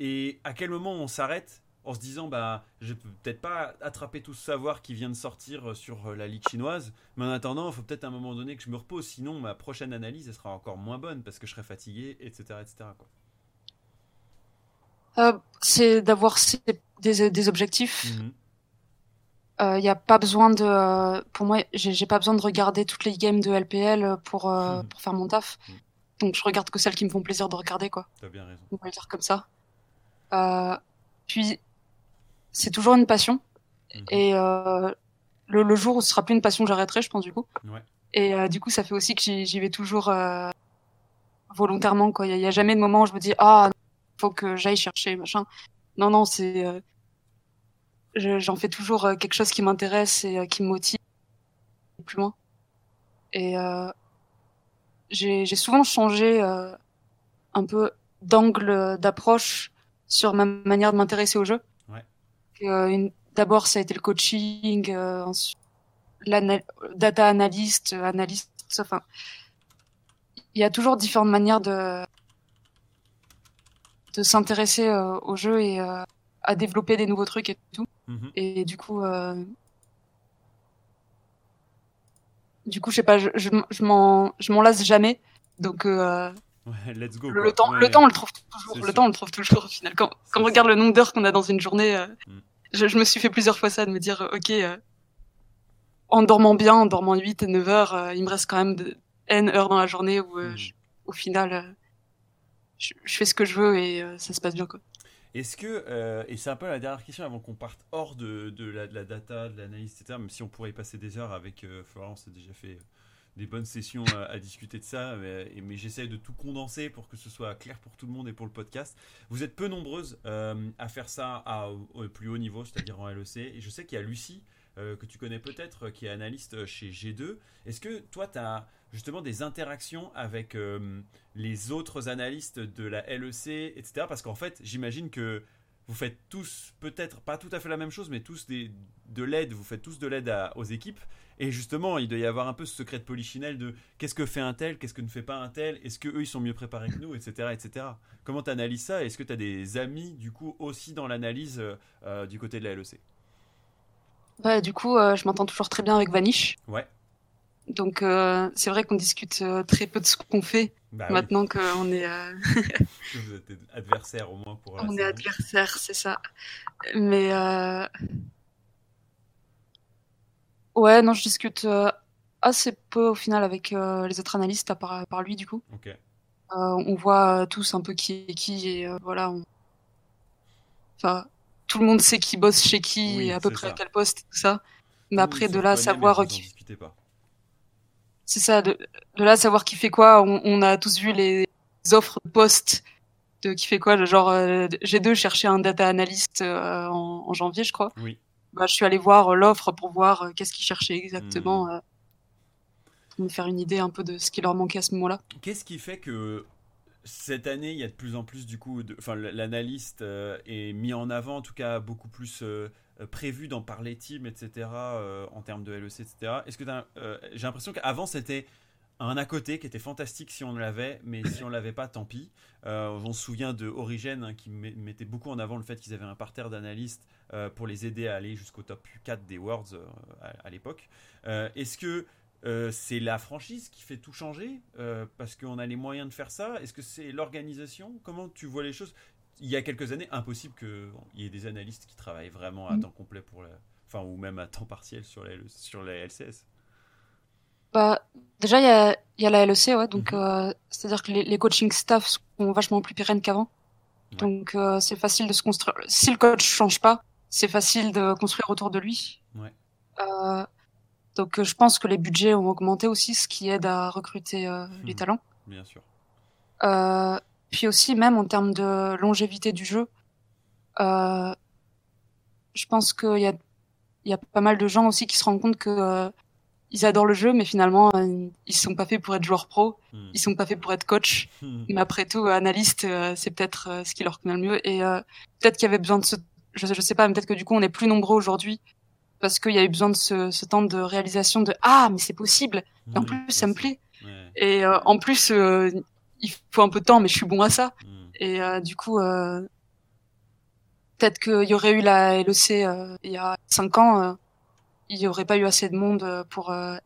et à quel moment on s'arrête en se disant, bah, je peux peut-être pas attraper tout ce savoir qui vient de sortir sur la ligue chinoise, mais en attendant, il faut peut-être à un moment donné que je me repose, sinon ma prochaine analyse, elle sera encore moins bonne parce que je serai fatigué, etc., etc. Quoi. Euh, c'est d'avoir des, objectifs. Mhm il euh, n'y a pas besoin de pour moi j'ai pas besoin de regarder toutes les games de LPL pour euh, hmm. pour faire mon taf hmm. donc je regarde que celles qui me font plaisir de regarder quoi t'as bien raison on va le dire comme ça euh, puis c'est toujours une passion mhm. et euh, le, le, jour où ce sera plus une passion j'arrêterai je pense du coup ouais. et euh, du coup ça fait aussi que j'y vais toujours volontairement quoi il y, a jamais de moment où je me dis ah faut que j'aille chercher machin non non c'est j'en fais toujours euh, quelque chose qui m'intéresse et euh, qui me motive plus loin. Et euh, j'ai souvent changé euh, un peu d'angle d'approche sur ma manière de m'intéresser au jeu. Ouais. D'abord, ça a été le coaching, euh, la data analyst, analyste, enfin, il y a toujours différentes manières de de s'intéresser au jeu et à développer des nouveaux trucs et tout. Mhm. Et du coup, euh... du coup, je sais pas, je, je, je m'en, je m'en lasse jamais. Donc, euh... ouais, let's go. Le, temps, le temps, on le trouve toujours. Le temps, on le trouve toujours au final. Quand, quand on regarde le nombre d'heures qu'on a dans une journée, euh, mm. je, je, me suis fait plusieurs fois ça de me dire, euh, ok, euh, en dormant bien, en dormant 8 et 9 heures, euh, il me reste quand même de n heures dans la journée où, mm. au final, je, fais ce que je veux et ça se passe bien quoi. Est-ce que, euh, et c'est un peu la dernière question avant qu'on parte hors de, de, la, data, de l'analyse, etc., même si on pourrait y passer des heures avec euh, Florence, a déjà fait euh, des bonnes sessions à, discuter de ça, mais, mais j'essaie de tout condenser pour que ce soit clair pour tout le monde et pour le podcast. Vous êtes peu nombreuses à faire ça à, au plus haut niveau, c'est-à-dire en LEC, et je sais qu'il y a Lucie, que tu connais peut-être, qui est analyste chez G2. Est-ce que toi, tu as justement des interactions avec euh, les autres analystes de la LEC, etc. Parce qu'en fait, j'imagine que vous faites tous, peut-être pas tout à fait la même chose, mais tous des, de l'aide, vous faites tous de l'aide aux équipes. Et justement, il doit y avoir un peu ce secret de polichinelle de qu'est-ce que fait un tel, qu'est-ce que ne fait pas un tel, est-ce qu'eux ils sont mieux préparés que nous, etc. etc. Comment tu analyses ça? Est-ce que tu as des amis, du coup, aussi dans l'analyse euh, du côté de la LEC Ouais, du coup, euh, je m'entends toujours très bien avec Vanish. Ouais. Donc euh, c'est vrai qu'on discute euh, très peu de ce qu'on fait bah maintenant qu'on est. Euh... Vous êtes adversaire au moins pour. On est adversaire, c'est ça. Mais euh... ouais, non, je discute euh, assez peu au final avec les autres analystes à part, par lui du coup. Ok. on voit tous un peu qui est qui et voilà. On... Enfin, tout le monde sait qui bosse chez qui et à peu près à quel poste tout ça. Mais après de là savoir qui. Pas c'est ça, de, de, là savoir qui fait quoi. On, on, a tous vu les offres de poste de qui fait quoi. Genre, euh, G2 cherchait un data analyst euh, en, en, janvier, je crois. Oui. Bah, je suis allé voir euh, l'offre pour voir euh, qu'est-ce qu'ils cherchaient exactement, hmm. pour me faire une idée un peu de ce qui leur manquait à ce moment-là. Qu'est-ce qui fait que cette année, il y a de plus en plus du coup, enfin l'analyste est mis en avant, en tout cas beaucoup plus prévu dans par les teams, etc. en termes de LEC, etc. Est-ce que j'ai l'impression qu'avant c'était un à côté qui était fantastique si on l'avait, mais si on l'avait pas, tant pis. Euh, on se souvient de Origin hein, qui mettait beaucoup en avant le fait qu'ils avaient un parterre d'analystes euh, pour les aider à aller jusqu'au top 4 des Worlds euh, à, l'époque. Est-ce que c'est la franchise qui fait tout changer parce qu'on a les moyens de faire ça? Est-ce que c'est l'organisation? Comment tu vois les choses? Il y a quelques années, impossible qu'il y ait des analystes qui travaillent vraiment à mm. temps complet pour la, enfin ou même à temps partiel sur les sur les LCS. Bah, déjà, il y a, y a la LEC, ouais, donc mhm. euh, c'est-à-dire que les, les, coaching staff sont vachement plus pérennes qu'avant. Donc euh, c'est facile de se construire. Si le coach change pas, c'est facile de construire autour de lui. Ouais. Euh, donc je pense que les budgets ont augmenté aussi, ce qui aide à recruter euh, les mhm. talents. Bien sûr. Euh, puis aussi, même en termes de longévité du jeu, euh, je pense qu'il y a, il y a pas mal de gens aussi qui se rendent compte que ils adorent le jeu, mais finalement, euh, ils sont pas faits pour être joueurs pro, hmm. ils sont pas faits pour être coach. Hmm. Mais après tout, analyste, euh, c'est peut-être euh, ce qui leur convient le mieux. Et peut-être qu'il y avait besoin de ce, je, je sais pas, peut-être que du coup, on est plus nombreux aujourd'hui parce qu'il y a eu besoin de ce, ce, temps de réalisation de ah, mais c'est possible. Et en plus, ça me plaît. Et en plus, il faut un peu de temps, mais je suis bon à ça. Hmm. Et du coup, peut-être qu'il y aurait eu la LEC il y a cinq ans il n'y aurait pas eu assez de monde euh, pour euh,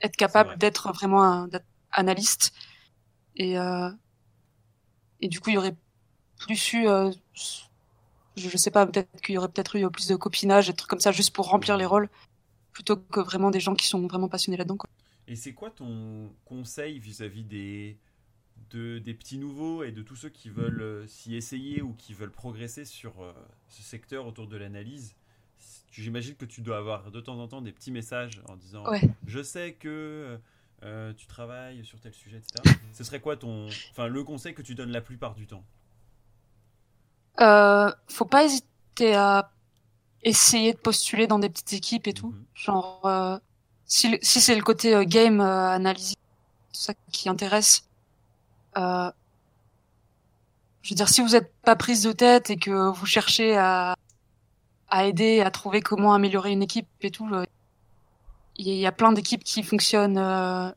être capable d'être vraiment un analyste. Et, euh, et du coup, il y aurait plus eu, je, sais pas, peut-être qu'il y aurait peut-être eu plus de copinage, des trucs comme ça, juste pour remplir les rôles, plutôt que vraiment des gens qui sont vraiment passionnés là-dedans. Et c'est quoi ton conseil vis-à-vis des, de, des petits nouveaux et de tous ceux qui veulent s'y essayer ou qui veulent progresser sur ce secteur autour de l'analyse J'imagine que tu dois avoir de temps en temps des petits messages en disant Je sais que euh, tu travailles sur tel sujet, etc. Ce serait quoi ton, enfin, le conseil que tu donnes la plupart du temps? Euh, Faut pas hésiter à essayer de postuler dans des petites équipes et tout. Mhm. Genre, euh, si, si c'est le côté euh, game analyse, ça qui intéresse. Je veux dire, si vous n'êtes pas prise de tête et que vous cherchez à à aider à trouver comment améliorer une équipe et tout. Euh, il y a plein d'équipes qui fonctionnent euh,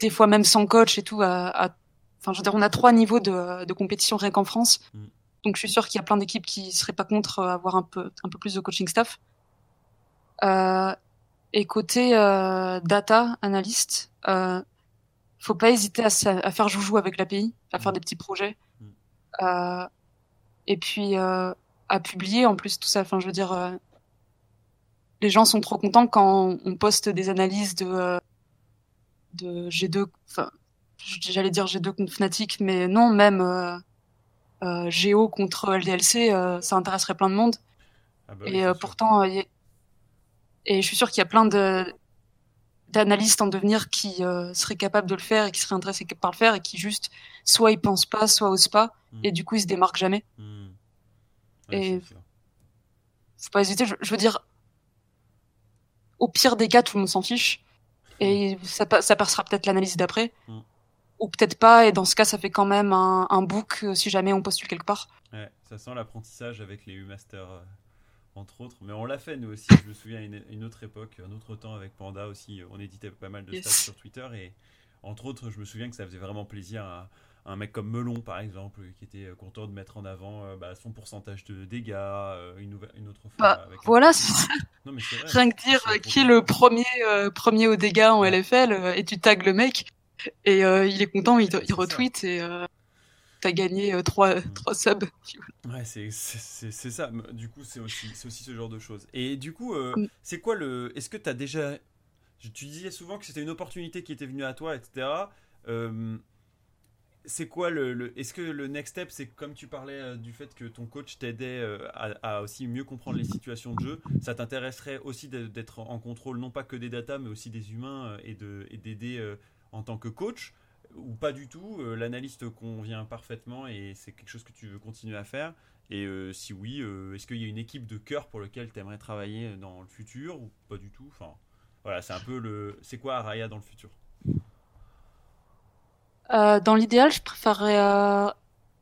des fois même sans coach et tout. À, Enfin, je veux dire, on a trois niveaux de, de compétition rien qu'en France. Mm. Donc, je suis sûr qu'il y a plein d'équipes qui seraient pas contre avoir un peu un peu plus de coaching staff. Euh, et côté euh, data analyst, euh, faut pas hésiter à, à, faire joujou avec l'API, à faire mm. des petits projets. Mm. Euh, et puis euh, à publier en plus tout ça. Enfin, je veux dire, euh, les gens sont trop contents quand on poste des analyses de euh, de G2. Enfin, j'allais dire G2 contre Fnatic, mais non, même euh, euh Géo contre LDLC, ça intéresserait plein de monde. Ah bah et pourtant, et je suis sûr qu'il y a plein de d'analystes en devenir qui seraient capables de le faire et qui seraient intéressés par le faire et qui juste soit ils pensent pas, soit osent pas, hmm. et du coup ils se démarquent jamais. Hmm et faut pas hésiter. Je, veux dire, au pire des cas, tout le monde s'en fiche. Et ça, ça passera peut-être l'analyse d'après. Mm. Ou peut-être pas. Et dans ce cas, ça fait quand même un, un book euh, si jamais on postule quelque part. Ouais, ça sent l'apprentissage avec les U-Masters, euh, entre autres. Mais on l'a fait, nous aussi. Je me souviens, une, une autre époque, un autre temps avec Panda aussi. On éditait pas mal de stats sur Twitter. Et entre autres, je me souviens que ça faisait vraiment plaisir à un mec comme Melon par exemple qui était euh, content de mettre en avant euh, bah, son pourcentage de dégâts euh, une, une, autre fois bah, voilà c'est non, mais vrai, rien que dire qui est le premier premier au dégâts en LFL et tu tags le mec et il est content il, il retweet et t'as gagné trois, mm. trois subs ouais c'est c'est ça du coup c'est aussi c'est aussi ce genre de choses et du coup mm. c'est quoi le est-ce que t'as déjà tu disais souvent que c'était une opportunité qui était venue à toi etc c'est quoi le, est-ce que le next step c'est comme tu parlais euh, du fait que ton coach t'aidait euh, à, aussi mieux comprendre les situations de jeu ça t'intéresserait aussi d'être en contrôle non pas que des datas mais aussi des humains euh, et de et d'aider en tant que coach ou pas du tout l'analyste convient parfaitement et c'est quelque chose que tu veux continuer à faire et si oui est-ce qu'il y a une équipe de cœur pour lequel tu aimerais travailler dans le futur ou pas du tout? Enfin voilà c'est un peu le c'est quoi Araya dans le futur? Euh, dans l'idéal, je préférerais euh,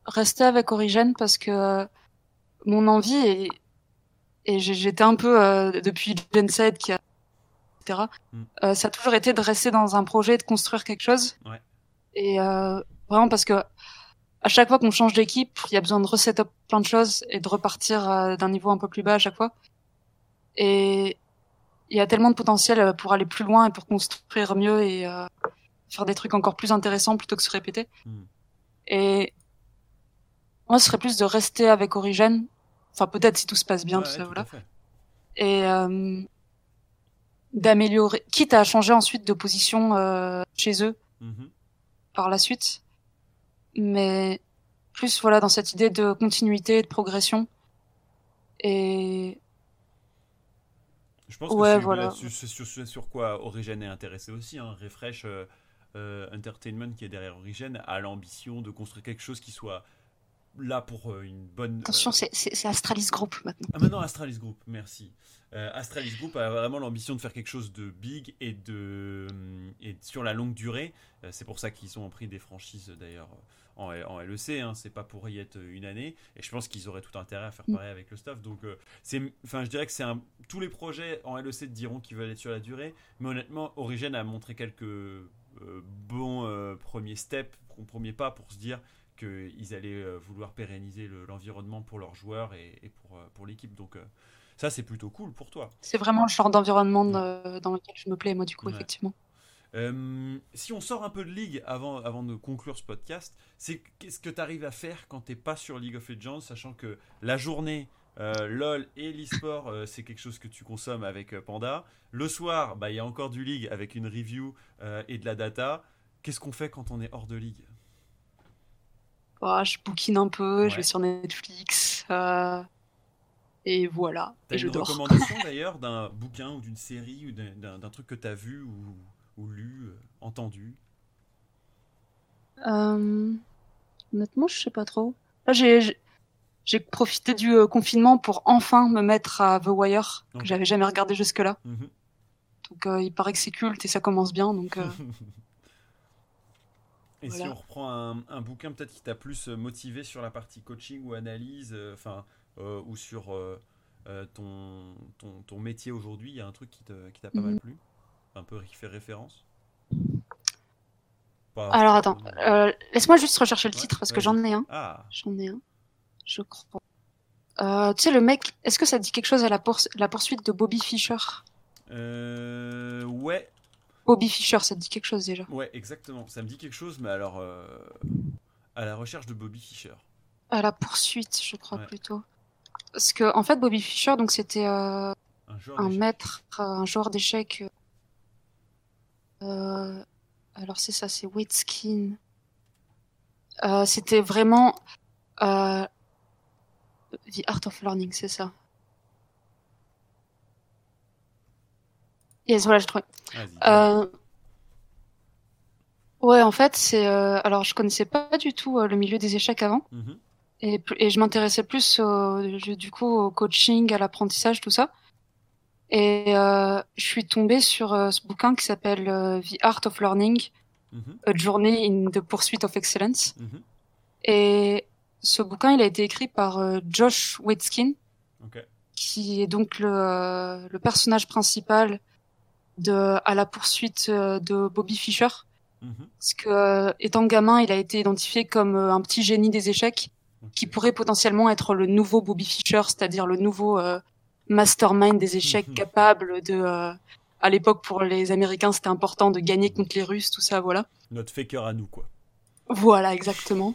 rester avec Origène parce que euh, mon envie et, et j'étais un peu euh, depuis Gen 7 qui a etc. Mm. Euh, ça a toujours été de rester dans un projet, de construire quelque chose. Ouais. Et euh, vraiment parce que à chaque fois qu'on change d'équipe, il y a besoin de reset up plein de choses et de repartir euh, d'un niveau un peu plus bas à chaque fois. Et il y a tellement de potentiel euh, pour aller plus loin et pour construire mieux et euh, faire des trucs encore plus intéressants plutôt que se répéter. Mm. Et moi, ce serait plus de rester avec Origène. Enfin, peut-être si tout se passe bien, Ouais, tout ça, tout voilà. Et euh, d'améliorer, quitte à changer ensuite de position euh, chez eux Mhm. Par la suite. Mais plus, voilà, dans cette idée de continuité, de progression. Et Je pense Ouais, que c'est voilà. là-dessus- c'est sur, sur- sur quoi Origin est intéressé aussi. Hein. Refresh euh, euh, Entertainment qui est derrière Origin a l'ambition de construire quelque chose qui soit là pour euh, une bonne. attention, euh, c'est- c'est Astralis Group maintenant. Ah maintenant Astralis Group, merci. Euh, Astralis Group a vraiment l'ambition de faire quelque chose de big et de et sur la longue durée. C'est pour ça qu'ils ont pris des franchises d'ailleurs en, en LEC. Hein. C'est pas pour y être une année. Et je pense qu'ils auraient tout intérêt à faire Mm. pareil avec le staff. Donc euh, c'est, enfin je dirais que c'est un. Tous les projets en LEC diront qu'ils veulent être sur la durée. Mais honnêtement, Origin a montré quelques bons premiers steps, premiers pas pour se dire qu'ils allaient euh, vouloir pérenniser le- l'environnement pour leurs joueurs et, et pour, euh, pour l'équipe. Donc euh, ça, c'est plutôt cool pour toi. C'est vraiment le genre d'environnement de- dans lequel je me plais, moi, du coup, Ouais. effectivement. Euh, si on sort un peu de League avant, avant de conclure ce podcast, c'est qu'est-ce que tu arrives à faire quand t'es pas sur League of Legends, sachant que la journée, euh, LOL et l'e-sport, euh, c'est quelque chose que tu consommes avec Panda. Le soir, bah, il y a encore du League avec une review et de la data. Qu'est-ce qu'on fait quand on est hors de League? Voilà, je bouquine un peu, je vais sur Netflix. euh, et voilà. T'as Et je une dors. recommandation d'ailleurs d'un bouquin ou d'une série ou d'un- truc que t'as vu ou, ou lu, euh, entendu? Euh, honnêtement, je sais pas trop. Là, j'ai profité du confinement pour enfin me mettre à The Wire, que j'avais jamais regardé jusque-là. Mhm. Donc, il paraît que c'est culte et ça commence bien. Donc, Et si on reprend un, un bouquin peut-être qui t'a plus euh, motivé sur la partie coaching ou analyse, euh, enfin, euh, ou sur euh, ton, ton, ton métier aujourd'hui, il y a un truc qui te- qui t'a pas mal Mhm. plu? Un peu qui fait référence? Pas alors attends, euh, laisse-moi juste rechercher le Ouais, titre parce que j'en ai un. Ah, J'en ai un, je crois. Tu sais, le mec, est-ce que ça dit quelque chose à la, poursu- la poursuite de Bobby Fischer? Euh, ouais, Bobby Fischer, ça te dit quelque chose déjà? Ouais, exactement. Ça me dit quelque chose, mais alors euh, à la recherche de Bobby Fischer. À la poursuite, je crois Ouais. plutôt. Parce que, en fait, Bobby Fischer, donc c'était euh, Un maître, euh, un joueur d'échecs. Euh, alors c'est ça, c'est Witskin. C'était vraiment The Art of Learning, c'est ça. Yes, voilà, j'ai trouvé. Euh, Ouais, en fait, c'est. euh, Alors, je connaissais pas du tout euh, le milieu des échecs avant, Mhm. et, je m'intéressais plus du coup au coaching, à l'apprentissage, tout ça. Et euh, je suis tombée sur euh, ce bouquin qui s'appelle euh, The Art of Learning, Mhm. A Journey in the Pursuit of Excellence. Mhm. Et ce bouquin, il a été écrit par Josh Waitzkin, qui est donc le, le personnage principal de à la poursuite euh, de Bobby Fischer. Mhm. Parce que, euh, étant gamin, il a été identifié comme euh, un petit génie des échecs qui pourrait potentiellement être le nouveau Bobby Fischer, c'est-à-dire le nouveau euh, mastermind des échecs Mhm. capable de. euh, à l'époque, pour les Américains, c'était important de gagner contre les Russes, tout ça, voilà. Notre faker à nous, quoi. Voilà, exactement.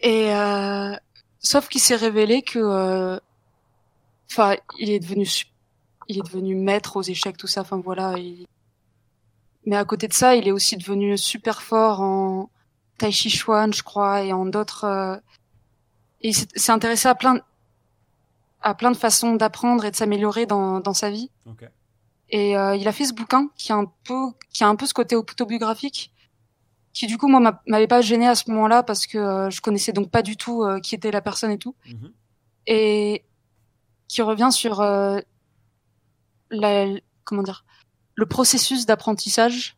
Et euh, sauf qu'il s'est révélé que, euh, enfin, il est devenu, il est devenu maître aux échecs, tout ça. Enfin voilà. il- Mais à côté de ça, il est aussi devenu super fort en Tai Chi Chuan, je crois, et en d'autres. euh, Et il s'est intéressé à plein, à plein de façons d'apprendre et de s'améliorer dans, dans sa vie. Et euh, il a fait ce bouquin qui a un peu, qui a un peu ce côté autobiographique, qui du coup moi m'a- m'avait pas gêné à ce moment-là parce que euh, je connaissais donc pas du tout euh, qui était la personne et tout, Mhm. et qui revient sur euh, la, comment dire, le processus d'apprentissage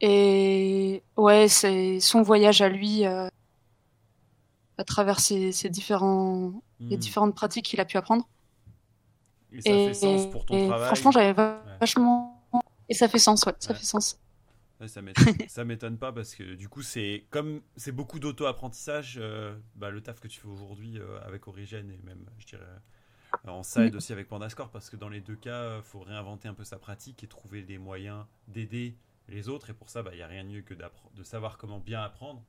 Et ouais, c'est son voyage à lui à travers ces, différents, les hmm. différentes pratiques qu'il a pu apprendre. Et ça fait sens pour ton travail. Franchement, j'avais vachement. Et ça fait sens, ouais, ça fait sens. ça m'étonne pas parce que du coup, c'est comme c'est beaucoup d'auto-apprentissage, euh, bah, le taf que tu fais aujourd'hui euh, avec Origin et même, je dirais, euh, en side aussi avec Pandascore parce que dans les deux cas, il faut réinventer un peu sa pratique et trouver des moyens d'aider les autres. Et pour ça, il bah, n'y a rien de mieux que de savoir comment bien apprendre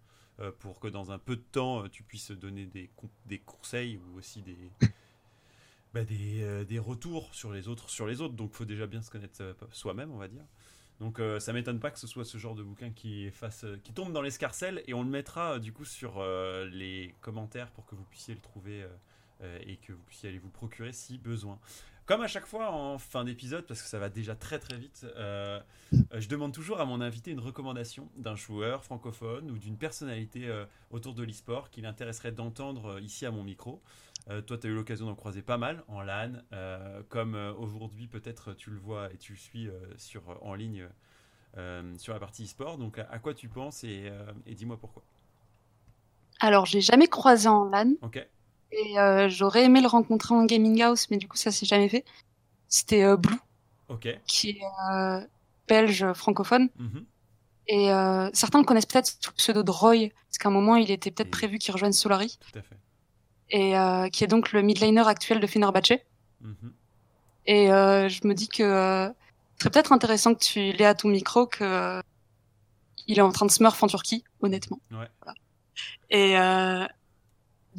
pour que dans un peu de temps, tu puisses donner des, des conseils ou aussi des, bah, des, des, retours sur les autres sur les autres. Donc, il faut déjà bien se connaître soi-même, on va dire. Donc euh, ça m'étonne pas que ce soit ce genre de bouquin qui, fasse, euh, qui tombe dans l'escarcelle et on le mettra euh, du coup sur les commentaires pour que vous puissiez le trouver et que vous puissiez aller vous procurer si besoin. Comme à chaque fois en fin d'épisode, parce que ça va déjà très très vite, je demande toujours à mon invité une recommandation d'un joueur francophone ou d'une personnalité autour de l'e-sport qui l'intéresserait d'entendre ici à mon micro. Euh, toi, tu as eu l'occasion d'en croiser pas mal en LAN, euh, comme euh, aujourd'hui peut-être tu le vois et tu le suis sur, en ligne sur la partie e-sport. Donc à, quoi tu penses et, dis-moi pourquoi. Alors, j'ai jamais croisé en LAN. Ok. Et j'aurais aimé le rencontrer en gaming house, mais du coup, ça s'est jamais fait. C'était Blue, qui est belge francophone. Mhm. Et certains le connaissent peut-être sous le pseudo de Roy, parce qu'à un moment, il était peut-être prévu qu'il rejoigne Solari. Tout à fait et euh, qui est donc le midliner actuel de Fenerbahce. Mhm. Et euh, je me dis que euh, ce serait peut-être intéressant que tu l'aies à ton micro que il est en train de smurf en Turquie, honnêtement. Ouais. Et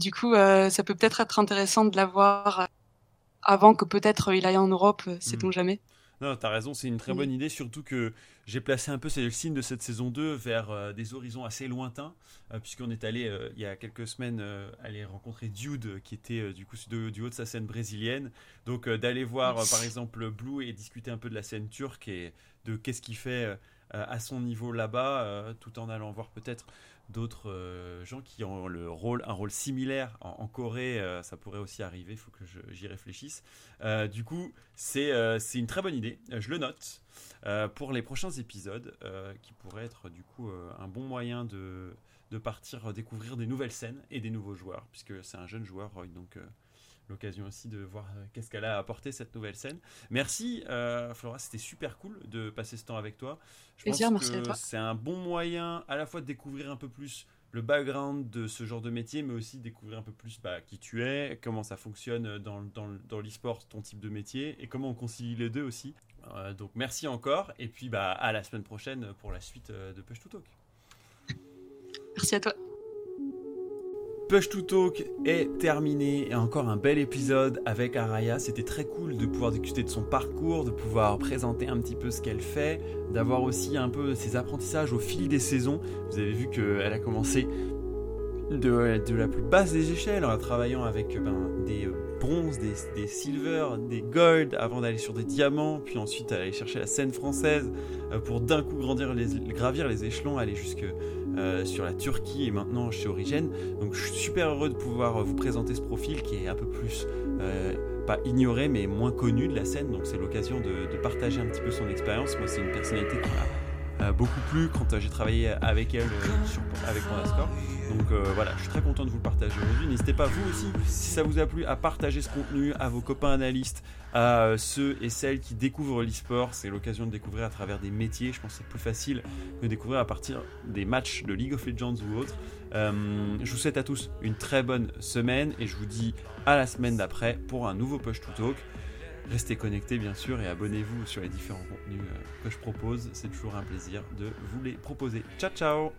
du coup, ça peut peut-être être intéressant de l'avoir avant que peut-être il aille en Europe, sait-on mhm. jamais. Non, t'as raison, c'est une très bonne idée, surtout que j'ai placé un peu le signe de cette saison 2 vers euh, des horizons assez lointains, euh, puisqu'on est allé euh, il y a quelques semaines aller rencontrer Dude, qui était du coup du haut de sa scène brésilienne. Donc d'aller voir par exemple Blue et discuter un peu de la scène turque et de qu'est-ce qu'il fait à son niveau là-bas, tout en allant voir peut-être d'autres euh, gens qui ont le rôle, un rôle similaire en, Corée, euh, ça pourrait aussi arriver, il faut que j'y réfléchisse. Euh, du coup, c'est une très bonne idée, je le note, pour les prochains épisodes, qui pourrait être du coup un bon moyen de, de, partir découvrir des nouvelles scènes et des nouveaux joueurs, puisque c'est un jeune joueur, donc l'occasion aussi de voir euh, qu'est-ce qu'elle a apporté cette nouvelle scène. Merci euh, Flora, c'était super cool de passer ce temps avec toi. Je pense que c'est un bon moyen à la fois de découvrir un peu plus le background de ce genre de métier, mais aussi découvrir un peu plus bah, qui tu es, comment ça fonctionne dans, dans, dans l'e-sport, ton type de métier, et comment on concilie les deux aussi. Euh, donc merci encore, et puis bah, à la semaine prochaine pour la suite de Push to Talk. Merci à toi. Push to Talk est terminé et encore un bel épisode avec Araya. C'était très cool de pouvoir discuter de son parcours, de pouvoir présenter un petit peu ce qu'elle fait, d'avoir aussi un peu ses apprentissages au fil des saisons. Vous avez vu qu'elle a commencé de, la plus basse des échelles en travaillant avec ben, des bronzes, des, des silver, des gold avant d'aller sur des diamants, puis ensuite aller chercher la scène française euh, pour d'un coup gravir les échelons, aller jusque euh, sur la Turquie et maintenant chez Origène. Donc je suis super heureux de pouvoir vous présenter ce profil qui est un peu plus, euh, pas ignoré, mais moins connu de la scène. Donc c'est l'occasion de, partager un petit peu son expérience. Moi, c'est une personnalité qui m'a euh, beaucoup plu quand j'ai travaillé avec elle sur, avec Pandascore. Donc voilà, je suis très content de vous le partager aujourd'hui. N'hésitez pas, vous aussi, si ça vous a plu, à partager ce contenu à vos copains analystes, à euh, ceux et celles qui découvrent l'e-sport. C'est l'occasion de découvrir à travers des métiers. Je pense que c'est plus facile de découvrir à partir des matchs de League of Legends ou autres. Euh, je vous souhaite à tous une très bonne semaine et je vous dis à la semaine d'après pour un nouveau Push to Talk. Restez connectés bien sûr et abonnez-vous sur les différents contenus euh, que je propose. C'est toujours un plaisir de vous les proposer. Ciao ciao